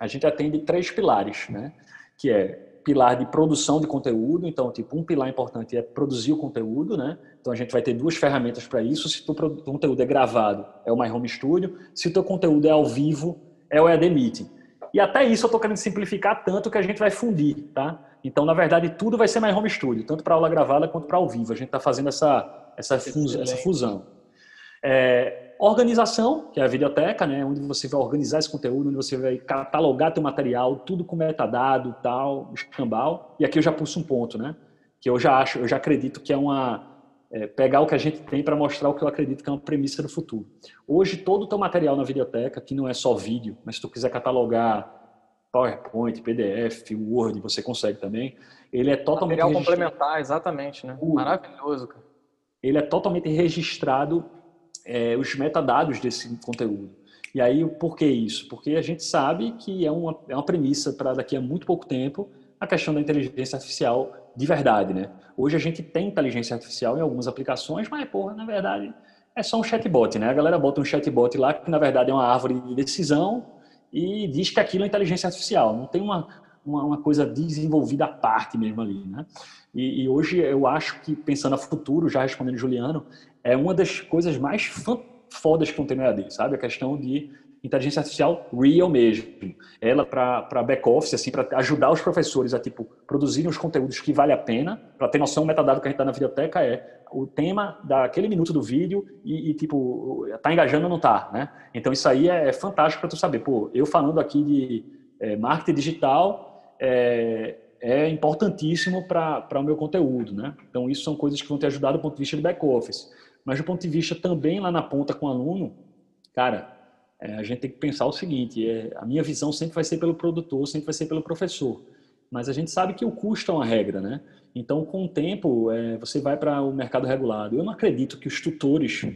A gente atende três pilares, né? Que é pilar de produção de conteúdo, então, tipo, um pilar importante é produzir o conteúdo, né? Então, a gente vai ter duas ferramentas para isso. Se o teu conteúdo é gravado, é o My Home Studio. Se o teu conteúdo é ao vivo, é o EAD Meeting. E até isso eu estou querendo simplificar tanto que a gente vai fundir, tá? Então, na verdade, tudo vai ser mais home studio, tanto para aula gravada quanto para ao vivo. A gente está fazendo essa, essa, essa fusão. É, organização, que é a videoteca, né, onde você vai organizar esse conteúdo, onde você vai catalogar teu material, tudo com metadado, tal, escambau. E aqui eu já pulso um ponto, né, que eu já acho, eu já acredito que é uma é, pegar o que a gente tem para mostrar o que eu acredito que é uma premissa do futuro. Hoje todo o teu material na videoteca, que não é só vídeo, mas se tu quiser catalogar PowerPoint, PDF, Word, você consegue também. Ele é totalmente material complementar, exatamente, né? Maravilhoso, cara. Ele é totalmente registrado é, os metadados desse conteúdo. E aí, por que isso? Porque a gente sabe que é uma, é uma premissa para daqui a muito pouco tempo a questão da inteligência artificial de verdade, né? Hoje a gente tem inteligência artificial em algumas aplicações, mas, porra, na verdade, é só um chatbot, né? A galera bota um chatbot lá que, na verdade, é uma árvore de decisão e diz que aquilo é inteligência artificial. Não tem uma, uma, uma coisa desenvolvida à parte mesmo ali, né? E, e, hoje eu acho que, pensando a futuro, já respondendo Juliano, é uma das coisas mais fodas que tem no EAD, sabe? A questão de inteligência artificial real mesmo. Ela para back-office, assim, para ajudar os professores a, tipo, produzirem os conteúdos que vale a pena. Para ter noção, o metadado que a gente está na videoteca é o tema daquele minuto do vídeo e, e, tipo, tá engajando ou não tá, né? Então, isso aí é, é fantástico para tu saber. Pô, eu falando aqui de é, marketing digital, é, é importantíssimo para o meu conteúdo, né? Então, isso são coisas que vão te ajudar do ponto de vista de back-office. Mas do ponto de vista também lá na ponta com o aluno, cara, é, a gente tem que pensar o seguinte: é, a minha visão sempre vai ser pelo produtor, sempre vai ser pelo professor. Mas a gente sabe que o custo é uma regra, né? Então, com o tempo, é, você vai para o mercado regulado. Eu não acredito que os tutores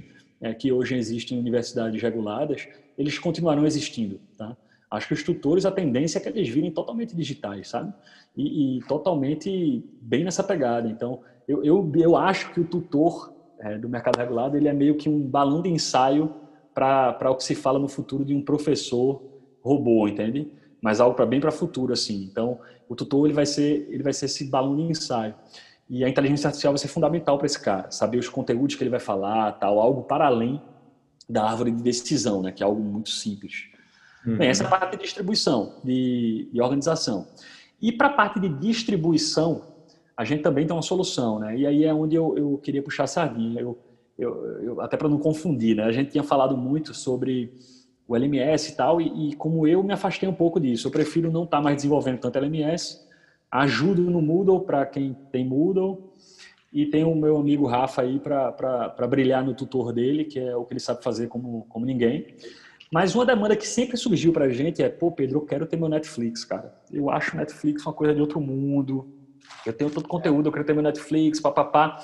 é, que hoje existem em universidades reguladas, eles continuarão existindo, tá? Acho que os tutores, a tendência é que eles virem totalmente digitais, sabe? E, e totalmente bem nessa pegada. Então, eu, eu, eu acho que o tutor é, do mercado regulado, ele é meio que um balão de ensaio para o que se fala no futuro de um professor robô, entende? Mas algo para bem para o futuro, assim. Então, o tutor ele vai ser ele vai ser esse balão de ensaio. E a inteligência artificial vai ser fundamental para esse cara, saber os conteúdos que ele vai falar, tal, algo para além da árvore de decisão, né, que é algo muito simples. Uhum. Bem, essa é a parte de distribuição, de, de organização. E para a parte de distribuição, a gente também tem uma solução, né? E aí é onde eu, eu queria puxar a sardinha. Eu, eu, eu até para não confundir, né? A gente tinha falado muito sobre o LMS e tal, e, e, como eu me afastei um pouco disso, eu prefiro não estar tá mais desenvolvendo tanto LMS, ajudo no Moodle para quem tem Moodle, e tem o meu amigo Rafa aí para brilhar no tutor dele, que é o que ele sabe fazer como, como ninguém. Mas uma demanda que sempre surgiu para a gente é, pô, Pedro, eu quero ter meu Netflix, cara. Eu acho Netflix uma coisa de outro mundo. Eu tenho todo conteúdo, eu quero ter meu Netflix, papapá.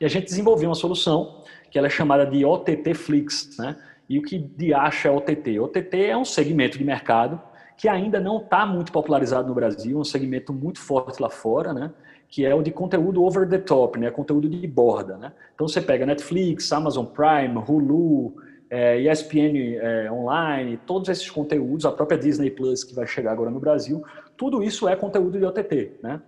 E a gente desenvolveu uma solução que ela é chamada de OTT Flix, né? E o que de acha é OTT? OTT é um segmento de mercado que ainda não está muito popularizado no Brasil, um segmento muito forte lá fora, né? Que é o de conteúdo over the top, né? Conteúdo de borda, né? Então você pega Netflix, Amazon Prime, Hulu, é, ESPN é, Online, todos esses conteúdos, a própria Disney Plus que vai chegar agora no Brasil, tudo isso é conteúdo de OTT, né?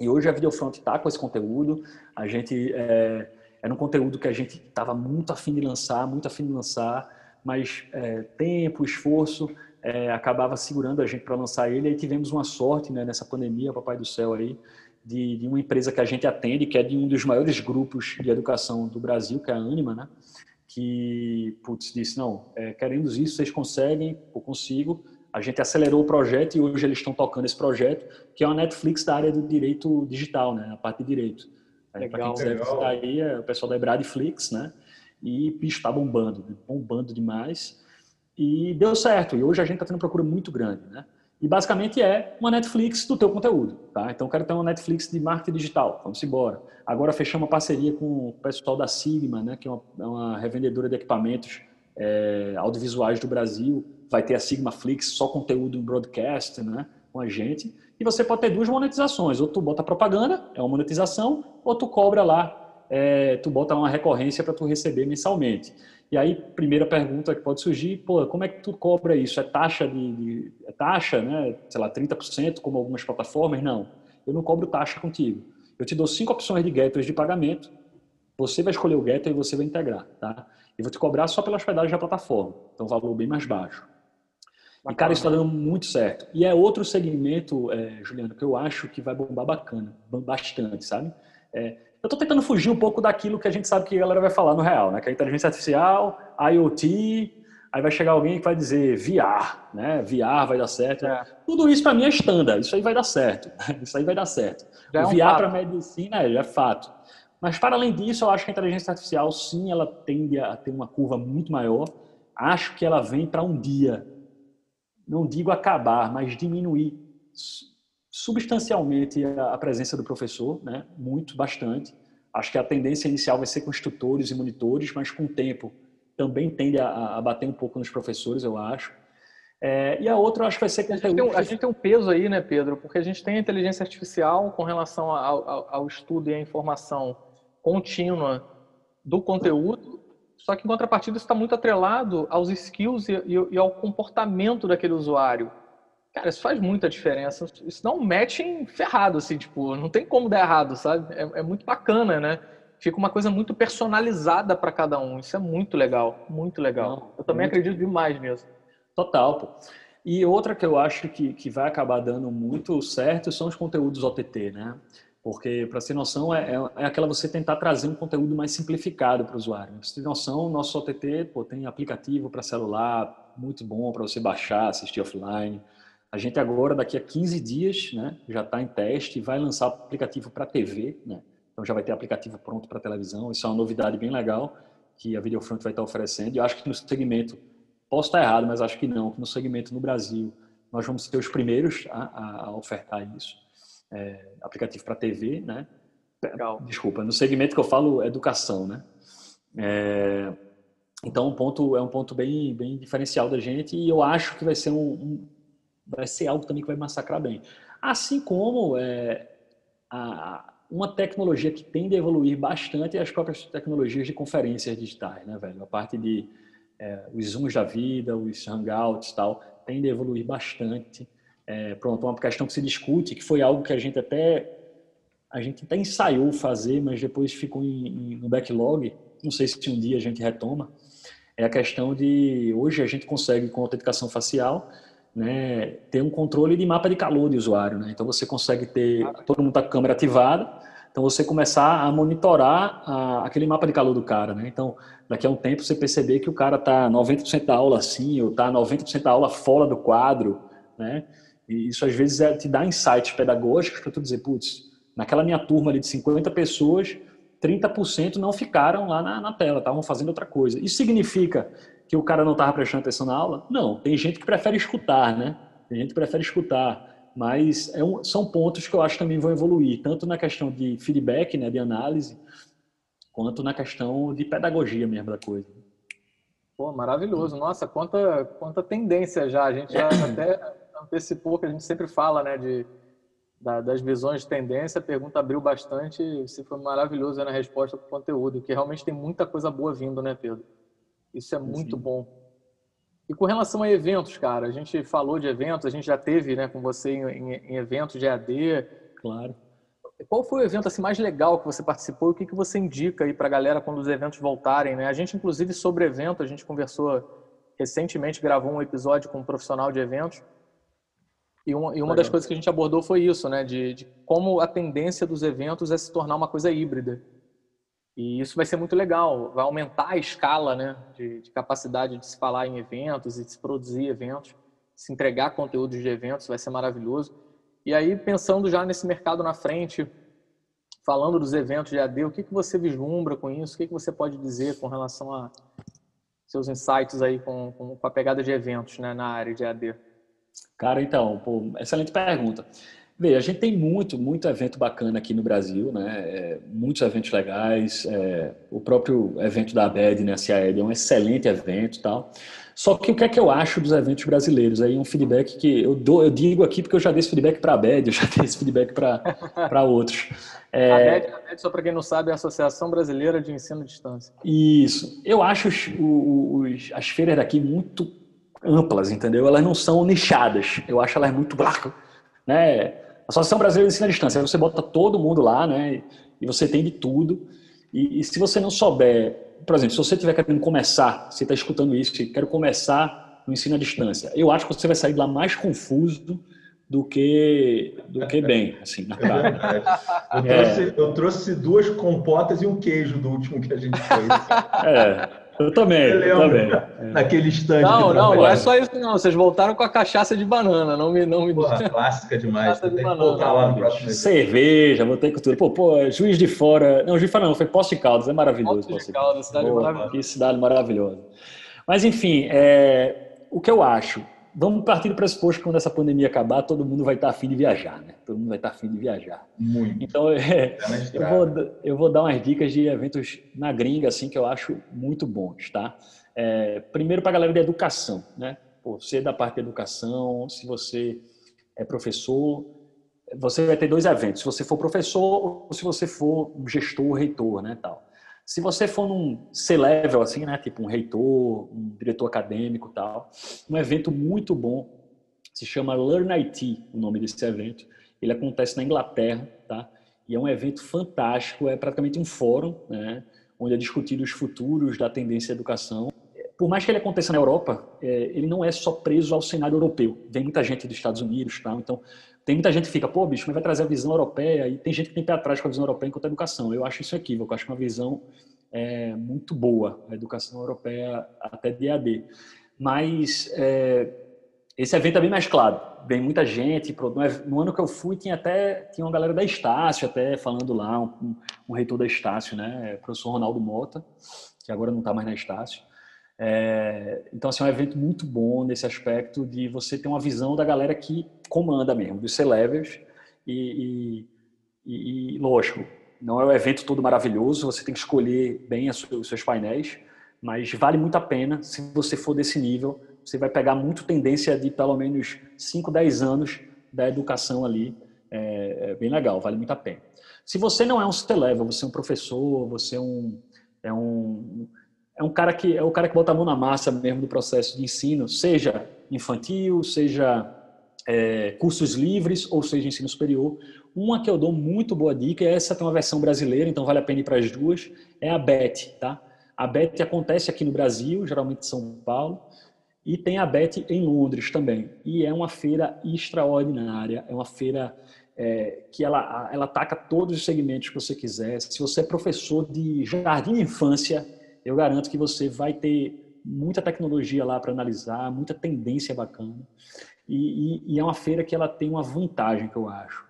E hoje a Videofront está com esse conteúdo, a gente é, era um conteúdo que a gente estava muito afim de lançar, muito afim de lançar, mas é, tempo, esforço é, acabava segurando a gente para lançar ele. Aí tivemos uma sorte né, nessa pandemia, papai do céu aí, de, de, uma empresa que a gente atende, que é de um dos maiores grupos de educação do Brasil, que é a Anima, né? Que, putz, disse, não, é, querendo isso, vocês conseguem, eu consigo. A gente acelerou o projeto e hoje eles estão tocando esse projeto, que é uma Netflix da área do direito digital, né? A parte de direito. Para quem quiser visitar aí, é o pessoal da Ebradflix, né? E, bicho, tá bombando, né? bombando demais. E deu certo. E hoje a gente está tendo uma procura muito grande, né? E basicamente é uma Netflix do teu conteúdo, tá? Então, quero ter uma Netflix de marketing digital. Vamos embora. Agora fechamos uma parceria com o pessoal da Sigma, né? Que é uma, é uma revendedora de equipamentos é, audiovisuais do Brasil. Vai ter a Sigma Flix, só conteúdo em broadcast, né? Com a gente. E você pode ter duas monetizações. Ou tu bota propaganda, é uma monetização, ou tu cobra lá, é, tu bota uma recorrência para tu receber mensalmente. E aí, primeira pergunta que pode surgir, pô, como é que tu cobra isso? É taxa de, de é taxa, né? Sei lá, 30%, como algumas plataformas? Não. Eu não cobro taxa contigo. Eu te dou cinco opções de gateways de pagamento. Você vai escolher o gateway e você vai integrar, tá? E vou te cobrar só pela hospedagem da plataforma. Então, valor bem mais baixo. E, cara, isso está dando muito certo. E é outro segmento, é, Juliano, que eu acho que vai bombar bacana, bastante, sabe? É, eu estou tentando fugir um pouco daquilo que a gente sabe que a galera vai falar no real, né? Que é inteligência artificial, IoT, aí vai chegar alguém que vai dizer VR, né? VR vai dar certo. É. Tudo isso para mim é standard, isso aí vai dar certo. Isso aí vai dar certo. Já o é um VR para medicina é, é fato. Mas para além disso, eu acho que a inteligência artificial, sim, ela tende a ter uma curva muito maior. Acho que ela vem para um dia, não digo acabar, mas diminuir substancialmente a, presença do professor, né? muito, bastante. Acho que a tendência inicial vai ser com instrutores e monitores, mas com o tempo também tende a, a bater um pouco nos professores, eu acho. É, e a outra, acho que vai ser conteúdo. A gente, tem, a gente tem um peso aí, né, Pedro? Porque a gente tem a inteligência artificial com relação ao, ao, ao estudo e à informação contínua do conteúdo, só que em contrapartida isso está muito atrelado aos skills e, e, e ao comportamento daquele usuário. Cara, isso faz muita diferença. Isso dá um matching ferrado, assim, tipo, não tem como dar errado, sabe? É, é muito bacana, né? Fica uma coisa muito personalizada para cada um. Isso é muito legal, muito legal. Não, eu também muito... acredito demais nisso. Total, pô. E outra que eu acho que, que vai acabar dando muito certo são os conteúdos OTT, né? Porque, para ter noção, é, é, é, aquela você tentar trazer um conteúdo mais simplificado para o usuário. Para ter noção, nosso OTT pô, tem aplicativo para celular, muito bom para você baixar, assistir offline. A gente agora, daqui a 15 dias, né, já está em teste e vai lançar aplicativo para TV, né? Então já vai ter aplicativo pronto para televisão. Isso é uma novidade bem legal que a Videofront vai estar tá oferecendo. E acho que no segmento, posso estar errado, mas acho que não, que no segmento no Brasil nós vamos ser os primeiros a, a ofertar isso. É, aplicativo para TV, né? Legal. Desculpa, no segmento que eu falo, educação, né? É, então, um ponto, é um ponto bem, bem diferencial da gente e eu acho que vai ser um, um vai ser algo também que vai massacrar bem. Assim como é, a, uma tecnologia que tende a evoluir bastante é as próprias tecnologias de conferências digitais, né, velho? A parte de é, os Zooms da vida, os Hangouts e tal, tende a evoluir bastante. É, pronto, uma questão que se discute, que foi algo que a gente até a gente até ensaiou fazer, mas depois ficou em, em, no backlog. Não sei se um dia a gente retoma. É a questão de hoje a gente consegue com autenticação facial né, ter um controle de mapa de calor de usuário. Né? Então você consegue ter todo mundo tá com a câmera ativada, então você começar a monitorar a, aquele mapa de calor do cara. Né? Então daqui a um tempo você perceber que o cara está 90% da aula assim, ou está 90% da aula fora do quadro. Né? E isso às vezes é, te dá insights pedagógicos para tu dizer, putz, naquela minha turma ali de 50 pessoas, 30% não ficaram lá na, na tela, estavam fazendo outra coisa. Isso significa que o cara não estava prestando atenção na aula? Não, tem gente que prefere escutar, né? Tem gente que prefere escutar, mas é um, são pontos que eu acho que também vão evoluir, tanto na questão de feedback, né, de análise, quanto na questão de pedagogia mesmo da coisa. Pô, maravilhoso. Nossa, quanta, quanta tendência já. A gente já até antecipou que a gente sempre fala, né, de, da, das visões de tendência. A pergunta abriu bastante. Você foi maravilhoso na resposta para o conteúdo, que realmente tem muita coisa boa vindo, né, Pedro? Isso é muito Sim. bom. E com relação a eventos, cara, a gente falou de eventos, a gente já teve né, com você em, em, em eventos de AD. Claro. Qual foi o evento assim, mais legal que você participou e o que, que você indica aí para a galera quando os eventos voltarem? Né? A gente, inclusive, sobre evento, a gente conversou recentemente, gravou um episódio com um profissional de eventos. E uma, e uma das coisas que a gente abordou foi isso, né? De, de como a tendência dos eventos é se tornar uma coisa híbrida. E isso vai ser muito legal, vai aumentar a escala né, de, de, capacidade de se falar em eventos e de se produzir eventos, se entregar conteúdos de eventos, vai ser maravilhoso. E aí, pensando já nesse mercado na frente, falando dos eventos de AD, o que, que você vislumbra com isso? O que, que você pode dizer com relação a seus insights aí com, com, com a pegada de eventos né, na área de AD? Cara, então, pô, excelente pergunta. Bem, a gente tem muito, muito evento bacana aqui no Brasil, né? É, muitos eventos legais. É, o próprio evento da ABED, né, a CIAED, é um excelente evento e tal. Só que o que é que eu acho dos eventos brasileiros? Aí um feedback que eu, dou, eu digo aqui porque eu já dei esse feedback para a ABED, eu já dei esse feedback para outros. É... A ABED, a ABED, só para quem não sabe, é a Associação Brasileira de Ensino à Distância. Isso. Eu acho os, os, as feiras daqui muito amplas, entendeu? Elas não são nichadas. Eu acho elas muito... Né? Associação Brasileira de Ensino à Distância. Aí você bota todo mundo lá, né? E você tem de tudo. E, e se você não souber, por exemplo, se você estiver querendo começar, você está escutando isso, quero começar no ensino à distância. Eu acho que você vai sair de lá mais confuso do que do que bem, assim, na prática. Eu, trouxe, eu trouxe duas compotas e um queijo do último que a gente fez. É, eu também, eu também. Naquele stand. Não, não, não é só isso não. Vocês voltaram com a cachaça de banana, não me não me Porra, clássica demais. Tem que voltar lá no próximo Cerveja, voltei com tudo. Pô, pô, Juiz de Fora, não, Juiz de Fora não, foi Poço de Caldas, é maravilhoso. Poço de Caldas, cidade pô, maravilhosa. Que cidade maravilhosa. Mas enfim, é, o que eu acho, vamos partir do pressuposto que quando essa pandemia acabar, todo mundo vai estar afim de viajar, né? Todo mundo vai estar afim de viajar. Muito. Então, é, eu, vou, eu vou dar umas dicas de eventos na gringa, assim, que eu acho muito bons, tá? É, primeiro para a galera da educação, né? Pô, você é da parte da educação, se você é professor, você vai ter dois eventos. Se você for professor ou se você for gestor, reitor, né, tal. Se você for num C-level, assim, né, tipo um reitor, um diretor acadêmico tal, um evento muito bom, se chama Learn IT, o nome desse evento. Ele acontece na Inglaterra, tá? E é um evento fantástico, é praticamente um fórum, né, onde é discutido os futuros da tendência à educação. Por mais que ele aconteça na Europa, é, ele não é só preso ao cenário europeu. Vem muita gente dos Estados Unidos, tal. Então, tem muita gente que fica, pô, bicho, mas vai trazer a visão europeia, e tem gente que tem pé atrás com a visão europeia enquanto a educação. Eu acho isso equívoco, eu acho uma visão é, muito boa, a educação europeia até de EAD. Mas é, esse evento é bem mesclado, vem muita gente, no ano que eu fui tinha até tinha uma galera da Estácio até falando lá, um, um reitor da Estácio, né, o professor Ronaldo Mota, que agora não está mais na Estácio, é, então, assim, é um evento muito bom nesse aspecto de você ter uma visão da galera que comanda mesmo, dos C-levels. E, e, e, lógico, não é o evento todo maravilhoso, você tem que escolher bem os seus painéis, mas vale muito a pena se você for desse nível. Você vai pegar muito tendência de pelo menos 5, 10 anos da educação ali. É, é bem legal, vale muito a pena. Se você não é um C-level, você é um professor, você é um, é um é um cara que é o cara que bota a mão na massa mesmo do processo de ensino, seja infantil, seja é, cursos livres ou seja ensino superior. Uma que eu dou muito boa dica, essa tem uma versão brasileira, então vale a pena ir para as duas, é a BET, tá? A BET acontece aqui no Brasil, geralmente em São Paulo, e tem a BET em Londres também. E é uma feira extraordinária, é uma feira é, que ela, ela ataca todos os segmentos que você quiser. Se você é professor de jardim de infância, eu garanto que você vai ter muita tecnologia lá para analisar, muita tendência bacana. E, e, e, é uma feira que ela tem uma vantagem que eu acho.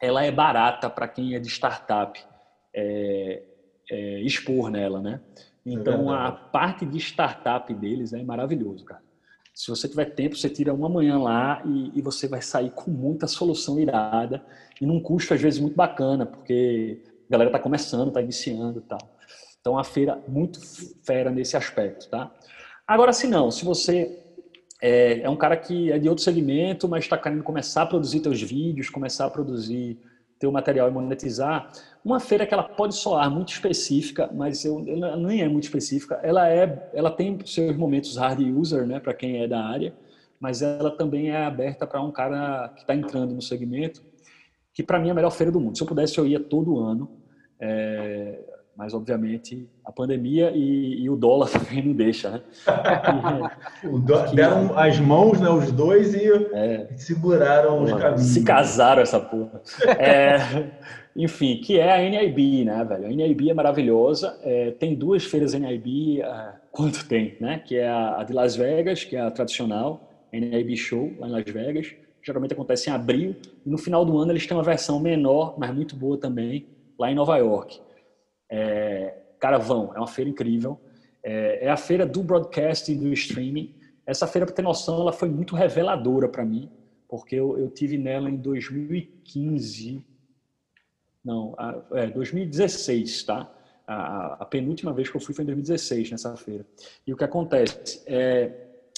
Ela é barata para quem é de startup é, é, expor nela, né? Então é a parte de startup deles é maravilhoso, cara. Se você tiver tempo, você tira uma manhã lá e, e você vai sair com muita solução irada e num custo às vezes muito bacana, porque a galera está começando, está iniciando e tal. Então, a feira muito fera nesse aspecto, tá? Agora, se não, se você é, é um cara que é de outro segmento, mas está querendo começar a produzir seus vídeos, começar a produzir teu material e monetizar, uma feira que ela pode soar muito específica, mas eu, ela nem é muito específica. Ela é, ela tem seus momentos hard user, né, para quem é da área, mas ela também é aberta para um cara que está entrando no segmento, que para mim é a melhor feira do mundo. Se eu pudesse, eu ia todo ano. É, mas obviamente a pandemia e, e o dólar também não deixa, né? E, deram as mãos, né, os dois e é, seguraram os caminhos. Se casaram essa porra. É, enfim, que é a NIB, né, velho? A NIB é maravilhosa. É, tem duas feiras NIB, uh, quanto tem, né? Que é a, a, de Las Vegas, que é a tradicional NIB Show lá em Las Vegas. Geralmente acontece em abril. E no final do ano eles têm uma versão menor, mas muito boa também, lá em Nova York. É, cara, vão, é uma feira incrível. É, é, a feira do broadcast e do streaming. Essa feira, para ter noção, ela foi muito reveladora para mim, porque eu, eu tive nela em 2015, não, é, 2016, tá? A, a, penúltima vez que eu fui foi em 2016 nessa feira. E o que acontece? É,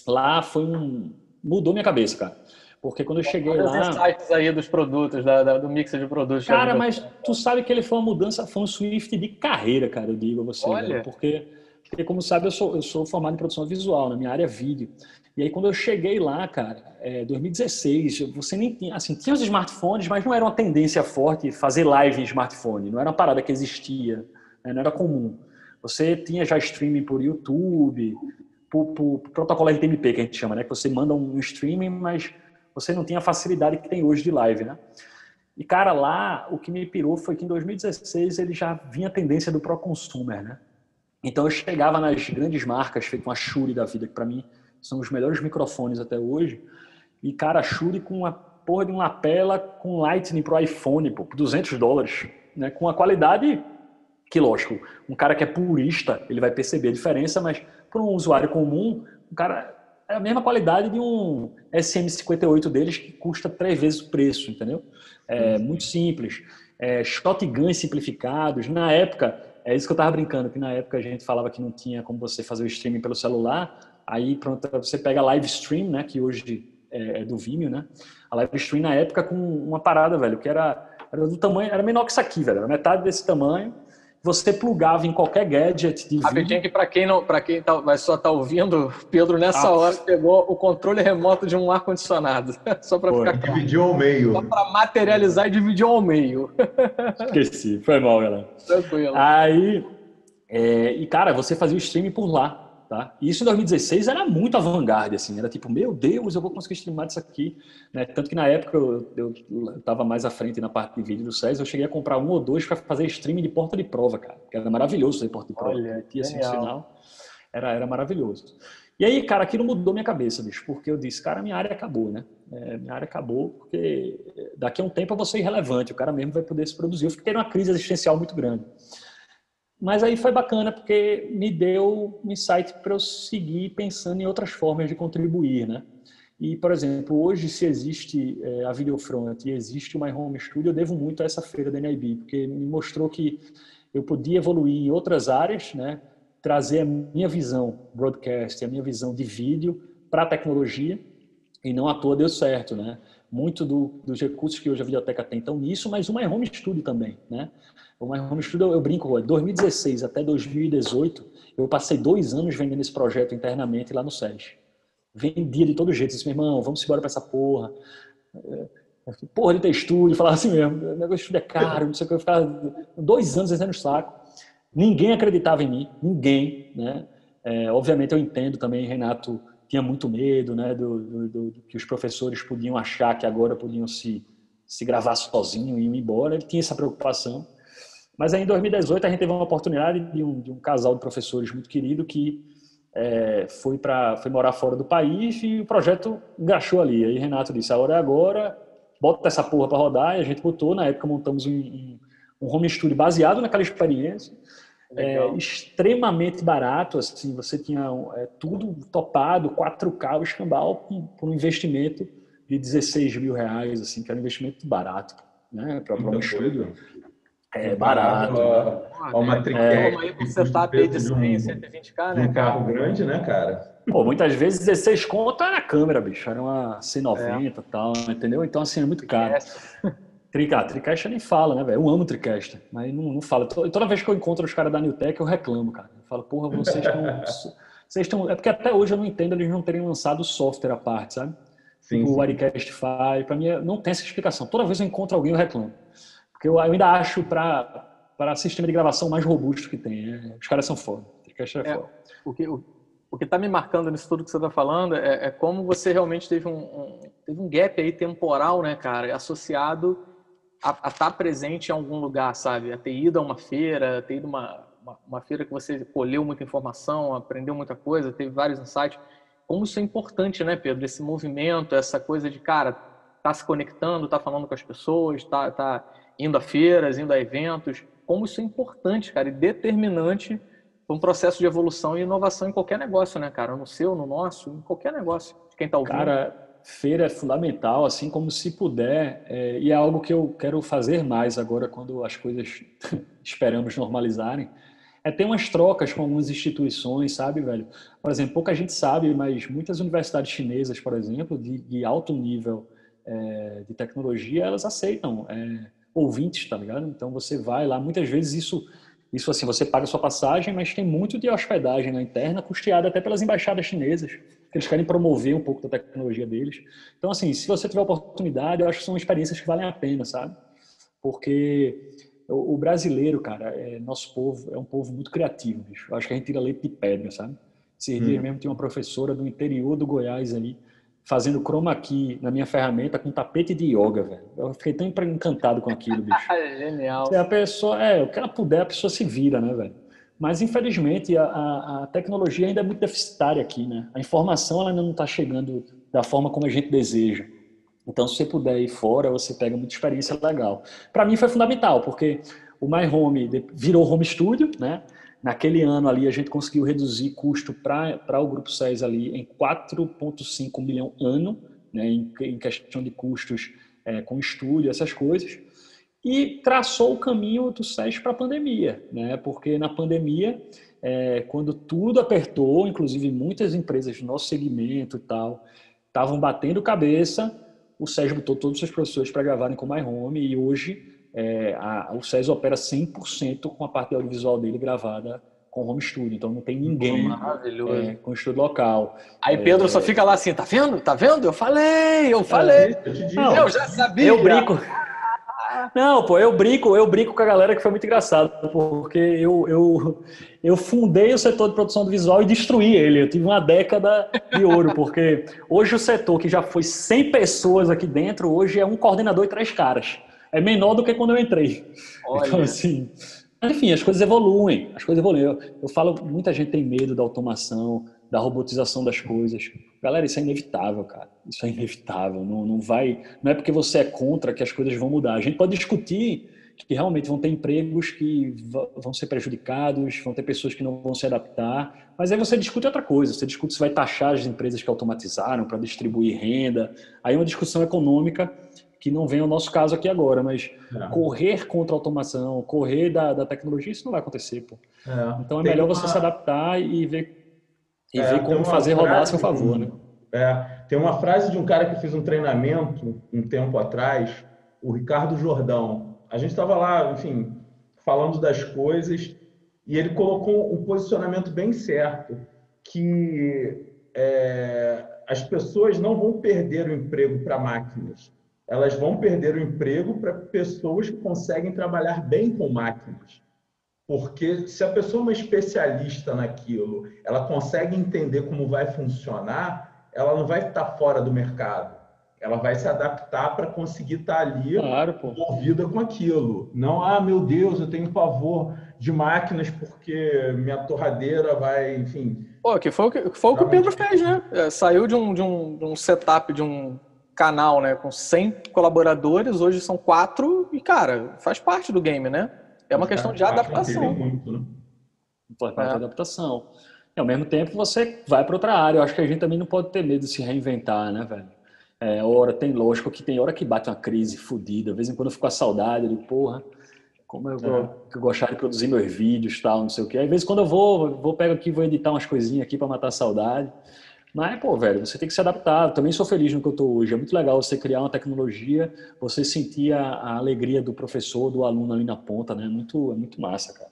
lá foi um. mudou minha cabeça, cara. Porque quando eu cheguei lá. Os insights aí dos produtos, da, da, do mix de produtos. Cara, mas tu sabe que ele foi uma mudança, foi um Swift de carreira, cara, eu digo a você. Olha. Porque, porque, como sabe, eu sou, eu sou formado em produção visual, na minha área é vídeo. E aí, quando eu cheguei lá, cara, é, 2016, você nem tinha. Assim, tinha os smartphones, mas não era uma tendência forte fazer live em smartphone. Não era uma parada que existia, né, não era comum. Você tinha já streaming por YouTube, por, por, protocolo RTMP, que a gente chama, né? Que você manda um streaming, mas você não tinha a facilidade que tem hoje de live, né? E, cara, lá o que me pirou foi que em 2016 ele já vinha a tendência do pro consumer, né? Então eu chegava nas grandes marcas, feito uma Shure da vida, que para mim são os melhores microfones até hoje, e, cara, a Shure com uma porra de uma lapela com Lightning pro iPhone, pô, por 200 dólares, né? Com a qualidade que, lógico, um cara que é purista, ele vai perceber a diferença, mas para um usuário comum, um cara é a mesma qualidade de um SM58 deles que custa três vezes o preço, entendeu? É muito simples. É, shotguns simplificados. Na época, é isso que eu tava brincando, que na época a gente falava que não tinha como você fazer o streaming pelo celular. Aí pronto, você pega a live stream, né, que hoje é, é do Vimeo, né? A live stream na época com uma parada, velho, que era, era do tamanho, era menor que isso aqui, velho, era metade desse tamanho você plugava em qualquer gadget de Rapidinho que para quem não, para quem tá, vai só tá ouvindo, Pedro nessa ah. hora pegou o controle remoto de um ar condicionado, só para ficar claro. Dividiu ao meio. Só para materializar e dividiu ao meio. Esqueci, foi mal, galera. Tranquilo. Aí, é, e cara, você fazia o streaming por lá. Tá? E isso em 2016 era muito avant-garde, assim, era tipo, meu Deus, eu vou conseguir streamar isso aqui. Né? Tanto que na época eu estava mais à frente na parte de vídeo do SES, eu cheguei a comprar um ou dois para fazer streaming de porta de prova, cara, que era maravilhoso fazer porta de prova. Olha, tinha assim, sinal, era, era maravilhoso. E aí, cara, aquilo mudou minha cabeça, bicho, porque eu disse, cara, minha área acabou, né? É, minha área acabou, porque daqui a um tempo eu vou ser irrelevante, o cara mesmo vai poder se produzir. Eu fiquei numa crise existencial muito grande. Mas aí foi bacana porque me deu um insight para eu seguir pensando em outras formas de contribuir, né? E, por exemplo, hoje, se existe é, a Videofront e existe o My Home Studio, eu devo muito a essa feira da NIB, porque me mostrou que eu podia evoluir em outras áreas, né? trazer a minha visão broadcast, a minha visão de vídeo para a tecnologia, e não à toa deu certo, né? Muito do, dos recursos que hoje a videoteca tem estão nisso, mas o My Home Studio também, né? O My Home Studio, eu brinco, de 2016 até 2018, eu passei dois anos vendendo esse projeto internamente lá no SES. Vendia de todo jeito, disse, meu irmão, vamos embora para essa porra. É, porra de ter estúdio, falava assim mesmo, o negócio de estúdio é caro, não sei o que, eu ficava dois anos descendo o saco. Ninguém acreditava em mim, ninguém, né? É, obviamente eu entendo também, Renato tinha muito medo, né, do, do, do, que os professores podiam achar que agora podiam se, se gravar sozinho e ir embora, ele tinha essa preocupação. Mas aí em 2018 a gente teve uma oportunidade de um, de um casal de professores muito querido que é, foi para foi morar fora do país e o projeto engaixou ali. Aí Renato disse: a hora é agora, bota essa porra para rodar. E a gente botou, na época montamos um, um home studio baseado naquela experiência. É, extremamente barato, assim, você tinha é, tudo topado, 4K, o escambau, por um investimento de 16 mil reais, assim, que era um investimento barato, né, para um estúdio. É barato. Ó, uma triquete. É, você tá aí de 100, 120k, né? Um carro grande, né, cara? Pô, muitas vezes 16 conto era a câmera, bicho. Era uma C90 e é. tal, entendeu? Então, assim, é muito caro. Trica, Tricast nem fala, né, velho? Eu amo Tricast, mas não, não fala. Toda vez que eu encontro os caras da Newtech, eu reclamo, cara. Eu falo, porra, vocês estão. vocês estão. É porque até hoje eu não entendo eles não terem lançado software à parte, sabe? Sim, o Aricast faz. Pra mim, não tem essa explicação. Toda vez que eu encontro alguém, eu reclamo. Porque eu ainda acho para sistema de gravação mais robusto que tem. Né? Os caras são foda. É, é foda. O que o, o que está me marcando nisso tudo que você está falando é, é, como você realmente teve um, um, teve um gap aí temporal, né, cara, associado a estar tá presente em algum lugar, sabe? A ter ido a uma feira, ter ido a uma, uma, uma feira que você colheu muita informação, aprendeu muita coisa, teve vários insights. Como isso é importante, né, Pedro? Esse movimento, essa coisa de, cara, tá se conectando, tá falando com as pessoas, tá, tá indo a feiras, indo a eventos, como isso é importante, cara, e determinante para um processo de evolução e inovação em qualquer negócio, né, cara? No seu, no nosso, em qualquer negócio, de quem está ouvindo. Cara, feira é fundamental, assim como se puder, é, e é algo que eu quero fazer mais agora quando as coisas esperamos normalizarem, é ter umas trocas com algumas instituições, sabe, velho? Por exemplo, pouca gente sabe, mas muitas universidades chinesas, por exemplo, de, de alto nível é, de tecnologia, elas aceitam é, ouvintes, tá ligado? Então você vai lá, muitas vezes isso, isso assim, você paga sua passagem, mas tem muito de hospedagem na interna, custeada até pelas embaixadas chinesas, que eles querem promover um pouco da tecnologia deles. Então, assim, se você tiver oportunidade, eu acho que são experiências que valem a pena, sabe? Porque o, brasileiro, cara, é, nosso povo é um povo muito criativo, bicho. Eu acho que a gente tira leite de pedra, sabe? Esses hum. dias mesmo tinha uma professora do interior do Goiás ali, fazendo chroma key na minha ferramenta com tapete de yoga, velho. Eu fiquei tão encantado com aquilo, bicho. Genial. Se a pessoa, é, o que ela puder, a pessoa se vira, né, velho? Mas, infelizmente, a, a, tecnologia ainda é muito deficitária aqui, né? A informação ela ainda não está chegando da forma como a gente deseja. Então, se você puder ir fora, você pega muita experiência legal. Para mim foi fundamental, porque o My Home virou Home Studio, né? Naquele ano ali a gente conseguiu reduzir custo para o Grupo 6 ali em 4,5 milhão ano, né? Em, em, questão de custos é, com estúdio, essas coisas. E traçou o caminho do SES para a pandemia, né? Porque na pandemia, é, quando tudo apertou, inclusive muitas empresas do nosso segmento e tal, estavam batendo cabeça, o Sérgio botou todos os seus professores para gravarem com My Home e hoje é, a, o Sérgio opera 100% com a parte audiovisual dele gravada com home studio, então não tem ninguém é, com estúdio local. Aí Pedro é, só fica lá assim, tá vendo? Tá vendo? Eu falei, eu falei. eu, não, eu já sabia. Eu brinco. Não, pô, eu brinco, eu brinco com a galera que foi muito engraçado, porque eu, eu, eu fundei o setor de produção visual e destruí ele. Eu tive uma década de ouro, porque hoje o setor que já foi 100 pessoas aqui dentro, hoje é um coordenador e três caras. É menor do que quando eu entrei. Olha. Então, assim, enfim, as coisas evoluem, as coisas evoluem. Eu, eu falo, muita gente tem medo da automação, da robotização das coisas. Galera, isso é inevitável, cara. Isso é inevitável. Não, não vai. Não é porque você é contra que as coisas vão mudar. A gente pode discutir que realmente vão ter empregos que vão ser prejudicados, vão ter pessoas que não vão se adaptar, mas aí você discute outra coisa, você discute se vai taxar as empresas que automatizaram para distribuir renda, aí é uma discussão econômica que não vem ao nosso caso aqui agora, mas é. correr contra a automação, correr da, da tecnologia, isso não vai acontecer, pô. É. Então é Tem melhor uma... você se adaptar e ver e é, ver como fazer rodar a seu favor, né? É, tem uma frase de um cara que fez um treinamento um tempo atrás, o Ricardo Jordão. A gente estava lá, enfim, falando das coisas e ele colocou um posicionamento bem certo que é, as pessoas não vão perder o emprego para máquinas, elas vão perder o emprego para pessoas que conseguem trabalhar bem com máquinas. Porque se a pessoa é uma especialista naquilo, ela consegue entender como vai funcionar, ela não vai estar fora do mercado. Ela vai se adaptar para conseguir estar ali claro, envolvida com aquilo. Não, ah, meu Deus, eu tenho pavor de máquinas porque minha torradeira vai, enfim. Pô, que foi o que, foi o, que o Pedro fez, né? É, saiu de um, de, um, de um setup de um canal né, com 100 colaboradores, hoje são quatro, e, cara, faz parte do game, né? É uma questão de adaptação. Muito, né? Importante é. adaptação. E ao mesmo tempo você vai para outra área. Eu acho que a gente também não pode ter medo de se reinventar, né, velho? É, hora tem lógico que tem hora que bate uma crise fodida. De vez em quando eu fico com a saudade de porra, como eu, é. eu gostava de produzir meus vídeos tal, não sei o quê. Às vezes quando eu vou, vou pego aqui, vou editar umas coisinhas aqui para matar a saudade. Mas, pô, velho, você tem que se adaptar. Eu também sou feliz no que eu estou hoje. É muito legal você criar uma tecnologia, você sentir a, a, alegria do professor, do aluno ali na ponta, né? É muito, é muito massa, cara.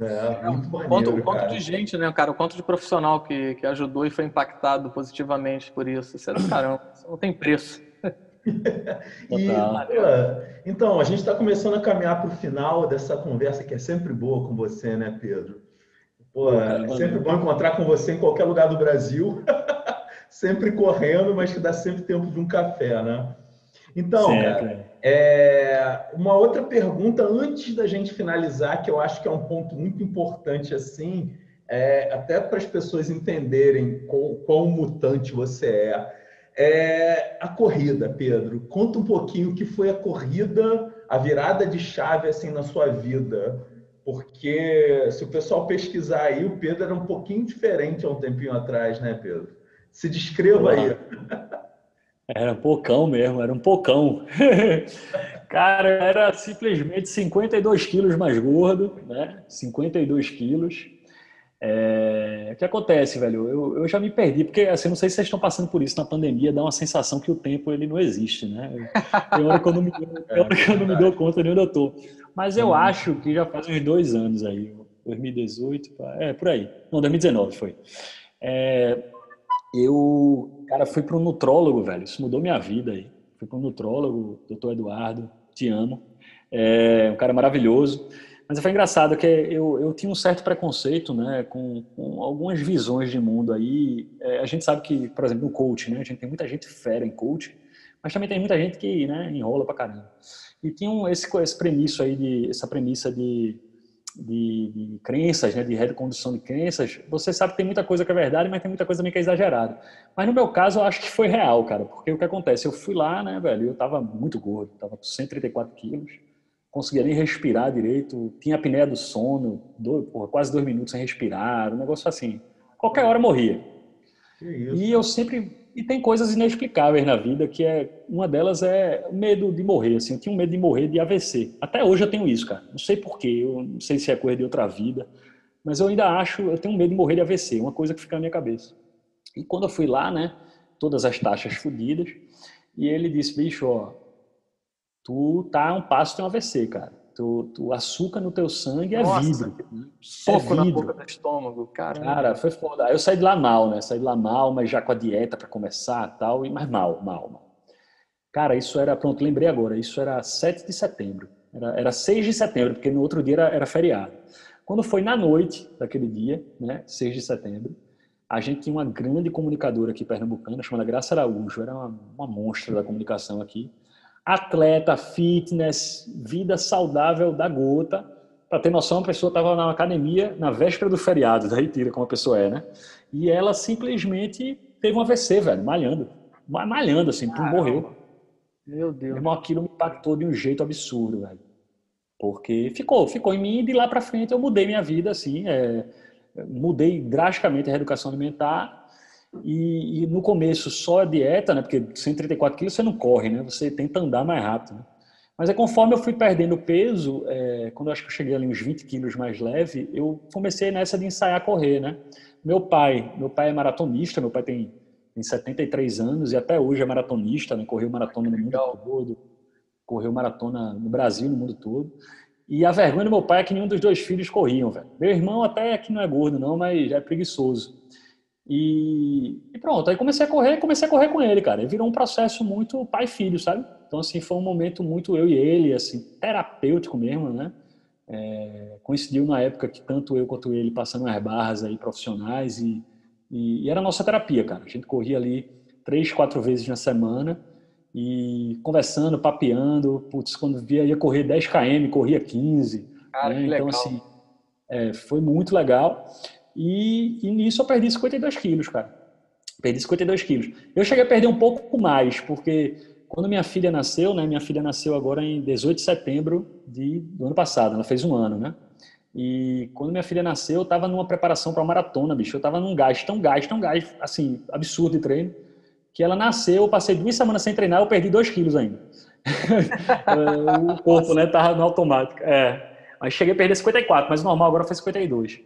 É, muito é, maneiro, o quanto, de gente, né, cara? O quanto de profissional que, que ajudou e foi impactado positivamente por isso. Isso é do caramba. Isso não tem preço. e, então, a gente está começando a caminhar para o final dessa conversa que é sempre boa com você, né, Pedro? Pô, é sempre bom encontrar com você em qualquer lugar do Brasil. sempre correndo, mas que dá sempre tempo de um café, né? Então, cara, é, uma outra pergunta antes da gente finalizar, que eu acho que é um ponto muito importante, assim, é, até para as pessoas entenderem quão, quão mutante você é. é. A corrida, Pedro. Conta um pouquinho o que foi a corrida, a virada de chave assim na sua vida. Porque se o pessoal pesquisar aí, o Pedro era um pouquinho diferente há um tempinho atrás, né, Pedro? Se descreva aí. Era um pocão mesmo, era um pocão. Cara, era simplesmente 52 quilos mais gordo, né? 52 quilos. É... O que acontece, velho? Eu, eu já me perdi, porque assim, não sei se vocês estão passando por isso na pandemia, dá uma sensação que o tempo ele não existe, né? Tem hora que eu não me, hora que eu não me dou conta de onde eu tô. Mas eu acho que já faz uns dois anos aí, 2018, é, por aí. Não, 2019 foi. É, eu, cara, fui para um nutrólogo, velho. Isso mudou minha vida aí. Fui para um nutrólogo, doutor Eduardo, te amo. É um cara maravilhoso. Mas foi engraçado que eu, eu tinha um certo preconceito, né, com, com algumas visões de mundo aí. É, a gente sabe que, por exemplo, no coach, né, a gente tem muita gente fera em coach, mas também tem muita gente que, né, enrola pra caramba. E tinha um, esse, esse premisso aí de, essa premissa de de, de crenças, né, de recondução de crenças, você sabe que tem muita coisa que é verdade, mas tem muita coisa também que é exagerada. Mas no meu caso, eu acho que foi real, cara, porque o que acontece? Eu fui lá, né, velho, eu tava muito gordo, tava com 134 quilos, conseguia nem respirar direito, tinha apneia do sono, dois, porra, quase dois minutos sem respirar, um negócio assim. Qualquer hora morria. E eu sempre e tem coisas inexplicáveis na vida, que é uma delas é o medo de morrer. Assim, eu tinha um medo de morrer de AVC. Até hoje eu tenho isso, cara. Não sei porquê, eu não sei se é coisa de outra vida, mas eu ainda acho, eu tenho medo de morrer de AVC, uma coisa que fica na minha cabeça. E quando eu fui lá, né, todas as taxas fodidas, e ele disse, bicho, ó, tu tá um passo de um AVC, cara. Tu, tu, açúcar no teu sangue é Nossa, vidro. Soco é na boca do estômago, cara. Cara, foi foda. Aí eu saí de lá mal, né? Saí de lá mal, mas já com a dieta para começar tal, e mas mal, mal, mal. Cara, isso era, pronto, lembrei agora, isso era 7 de setembro. Era, era 6 de setembro, porque no outro dia era, era feriado. Quando foi na noite daquele dia, né, 6 de setembro, a gente tinha uma grande comunicadora aqui pernambucana, chamada Graça Araújo, era uma, uma monstra da comunicação aqui atleta, fitness, vida saudável da gota. Para ter noção, a pessoa estava na academia na véspera do feriado, daí tira como a pessoa é, né? E ela simplesmente teve um AVC, velho, malhando. Malhando, assim, Caramba. morreu. Meu Deus. Irmão, aquilo me impactou de um jeito absurdo, velho. Porque ficou, ficou em mim e de lá para frente eu mudei minha vida, assim, é, mudei drasticamente a reeducação alimentar e, e, no começo só a dieta, né? Porque 134 quilos você não corre, né? Você tenta andar mais rápido. Né? Mas é conforme eu fui perdendo peso, é, quando eu acho que eu cheguei ali uns 20 quilos mais leve, eu comecei nessa de ensaiar correr, né? Meu pai, meu pai é maratonista, meu pai tem, tem 73 anos e até hoje é maratonista, né? Correu maratona no mundo todo, correu maratona no Brasil, no mundo todo. E a vergonha do meu pai é que nenhum dos dois filhos corriam, velho. Meu irmão até que não é gordo não, mas é preguiçoso. E, e, pronto, aí comecei a correr, comecei a correr com ele, cara. E virou um processo muito pai-filho, sabe? Então, assim, foi um momento muito eu e ele, assim, terapêutico mesmo, né? É, coincidiu na época que tanto eu quanto ele passando as barras aí profissionais e, e, e, era a nossa terapia, cara. A gente corria ali três, quatro vezes na semana e conversando, papeando. Putz, quando via ia correr 10 km, corria 15. Cara, né? Então, legal. assim, é, foi muito legal. E, e nisso eu perdi 52 quilos, cara. Perdi 52 quilos. Eu cheguei a perder um pouco mais, porque quando minha filha nasceu, né? Minha filha nasceu agora em 18 de setembro de, do ano passado, ela fez um ano, né? E quando minha filha nasceu, eu estava numa preparação para maratona, bicho. Eu estava num gás, tão gás, tão gás, assim, absurdo de treino, que ela nasceu, eu passei duas semanas sem treinar, eu perdi 2 quilos ainda. o corpo, né, tava no automático. É. Mas cheguei a perder 54, mas o normal agora foi 52.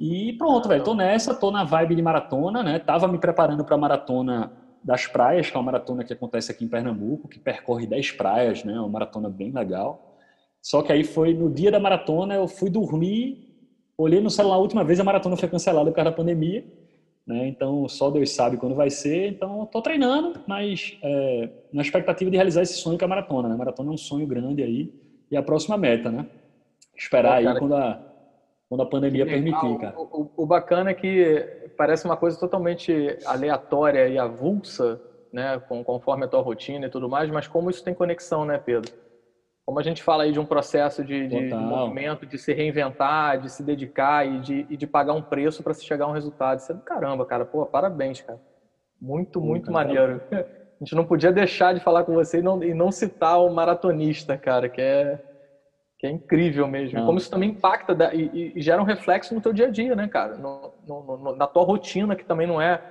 E pronto, velho, tô nessa, tô na vibe de maratona, né? Tava me preparando para a maratona das praias, que é uma maratona que acontece aqui em Pernambuco, que percorre 10 praias, né? Uma maratona bem legal. Só que aí foi no dia da maratona, eu fui dormir, olhei no celular a última vez, a maratona foi cancelada por causa da pandemia, né? Então só Deus sabe quando vai ser. Então tô treinando, mas é, na expectativa de realizar esse sonho que é a maratona, né? A maratona é um sonho grande aí e a próxima meta, né? Esperar aí quando a quando a pandemia permitir, cara. O, o, bacana é que parece uma coisa totalmente aleatória e avulsa, né, conforme a tua rotina e tudo mais, mas como isso tem conexão, né, Pedro? Como a gente fala aí de um processo de, de movimento, de se reinventar, de se dedicar e de, e de pagar um preço para se chegar a um resultado. Isso é do caramba, cara. Pô, parabéns, cara. Muito, muito maneiro. A gente não podia deixar de falar com você e não, e não citar o maratonista, cara, que é que é incrível mesmo. Não. Como isso também impacta da, e, e, gera um reflexo no teu dia a dia, né, cara? No, no, no, na tua rotina, que também não é.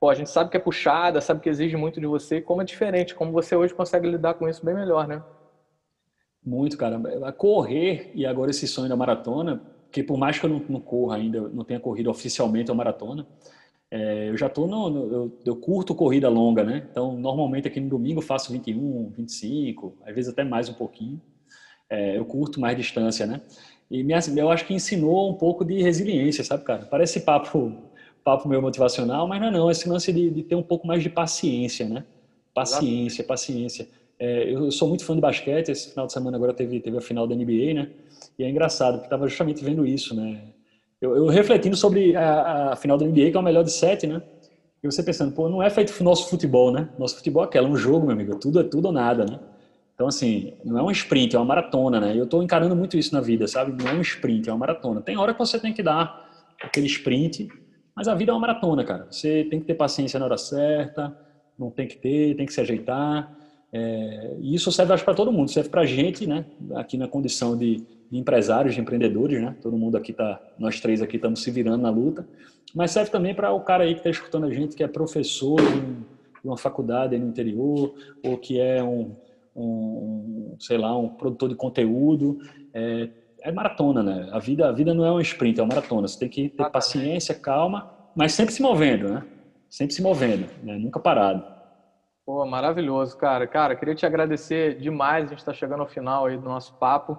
Pô, a gente sabe que é puxada, sabe que exige muito de você, como é diferente, como você hoje consegue lidar com isso bem melhor, né? Muito, cara. Correr, e agora esse sonho da maratona, que por mais que eu não, não corra ainda, não tenha corrido oficialmente a maratona, é, eu já tô no, no eu, eu, curto corrida longa, né? Então, normalmente aqui no domingo eu faço 21, 25, às vezes até mais um pouquinho. É, eu curto mais distância, né? E me, eu acho que ensinou um pouco de resiliência, sabe, cara? Parece papo, papo meio motivacional, mas não é não. Esse lance de, de ter um pouco mais de paciência, né? Paciência, paciência. é, eu sou muito fã de basquete, esse final de semana agora teve, teve a final da NBA, né? E é engraçado, porque estava justamente vendo isso, né? Eu, eu refletindo sobre a, a, final da NBA, que é o melhor de sete, né? E você pensando, pô, não é feito o nosso futebol, né? Nosso futebol é aquela, um jogo, meu amigo, tudo é tudo ou nada, né? Então, assim, não é um sprint, é uma maratona, né? Eu estou encarando muito isso na vida, sabe? Não é um sprint, é uma maratona. Tem hora que você tem que dar aquele sprint, mas a vida é uma maratona, cara. Você tem que ter paciência na hora certa, não tem que ter, tem que se ajeitar. É, e isso serve, acho, para todo mundo. Serve para a gente, né? Aqui na condição de, de, empresários, de empreendedores, né? Todo mundo aqui tá, nós três aqui estamos se virando na luta. Mas serve também para o cara aí que está escutando a gente, que é professor de uma faculdade no interior, ou que é um, um sei lá, um produtor de conteúdo. É, é, maratona, né? A vida, a vida não é um sprint, é uma maratona. Você tem que ter paciência, calma, mas sempre se movendo, né? Sempre se movendo, né? Nunca parado. Pô, maravilhoso, cara. Cara, queria te agradecer demais. A gente está chegando ao final aí do nosso papo.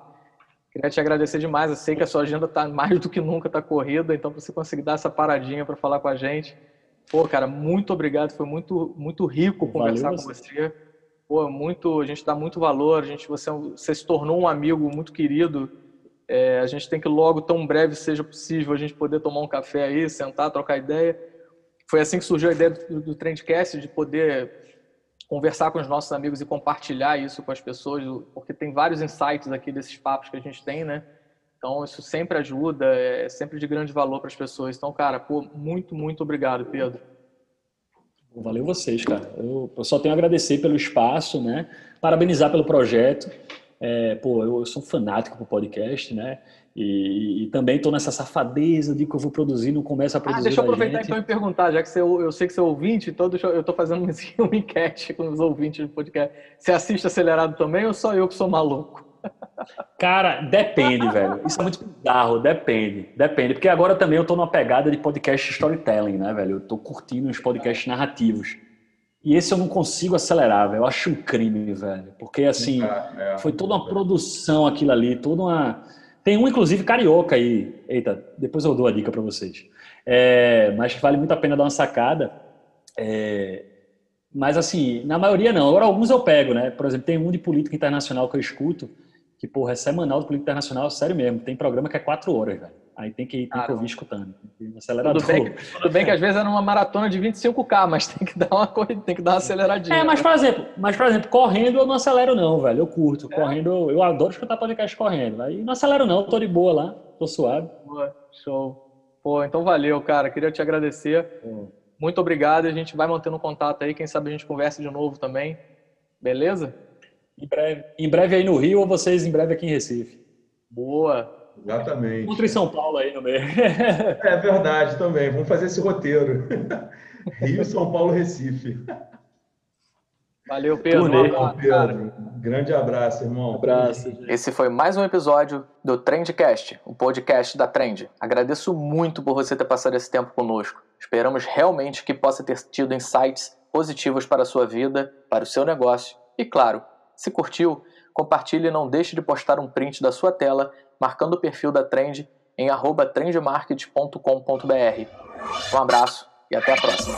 Queria te agradecer demais. Eu sei que a sua agenda está mais do que nunca está corrida, então para você conseguir dar essa paradinha para falar com a gente. Pô, cara, muito obrigado. Foi muito, muito rico conversar Valeu, com você. Pô, muito, a gente dá muito valor. A gente, você, você se tornou um amigo muito querido. É, a gente tem que logo, tão breve seja possível, a gente poder tomar um café aí, sentar, trocar ideia. Foi assim que surgiu a ideia do, do Trendcast, de poder conversar com os nossos amigos e compartilhar isso com as pessoas, porque tem vários insights aqui desses papos que a gente tem, né? Então, isso sempre ajuda, é sempre de grande valor para as pessoas. Então, cara, pô, muito, muito obrigado, Pedro. Valeu vocês, cara. Eu, eu só tenho a agradecer pelo espaço, né? Parabenizar pelo projeto. É, pô, eu, eu sou um fanático pro podcast, né? E, e, também estou nessa safadeza de que eu vou produzir, não começo a produzir. Ah, deixa eu aproveitar então e perguntar, já que você, eu sei que você é ouvinte, então deixa, eu estou fazendo uma enquete com os ouvintes do podcast. Você assiste acelerado também ou só eu que sou maluco? Cara, depende, velho. Isso é muito bizarro, depende. Depende. Porque agora também eu estou numa pegada de podcast storytelling, né, velho? Eu estou curtindo os podcasts narrativos. E esse eu não consigo acelerar, velho. Eu acho um crime, velho. Porque, assim, é, é, foi toda uma produção aquilo ali, toda uma tem um, inclusive, carioca aí. Eita, depois eu dou a dica para vocês. É, mas vale muito a pena dar uma sacada. É, mas, assim, na maioria não. Agora, alguns eu pego, né? Por exemplo, tem um de política internacional que eu escuto, que, porra, é semanal de política internacional, sério mesmo. Tem programa que é quatro horas, velho. Aí tem que, tem que ouvir escutando. Tudo bem, que, tudo bem que às vezes é numa maratona de 25K, mas tem que dar uma corrida, tem que dar uma aceleradinha. É, mas por exemplo, mas, por exemplo, correndo eu não acelero não, velho. Eu curto. É. Correndo, eu adoro escutar podcast correndo. Aí não acelero não, tô de boa lá, tô suave. Boa, show. Pô, então valeu, cara. Queria te agradecer. Muito obrigado. A gente vai mantendo contato aí. Quem sabe a gente conversa de novo também. Beleza? Em breve, em breve aí no Rio ou vocês em breve aqui em Recife. Boa. Exatamente. Contra em São Paulo aí no meio. É verdade também. Vamos fazer esse roteiro. Rio, São Paulo, Recife. Valeu, Pedro. Um abraço, Pedro. Grande abraço, irmão. Um abraço. Esse foi mais um episódio do Trendcast, o podcast da Trend. Agradeço muito por você ter passado esse tempo conosco. Esperamos realmente que possa ter tido insights positivos para a sua vida, para o seu negócio. E claro, se curtiu, compartilhe e não deixe de postar um print da sua tela marcando o perfil da Trend em trendmarket.com.br. Um abraço e até a próxima.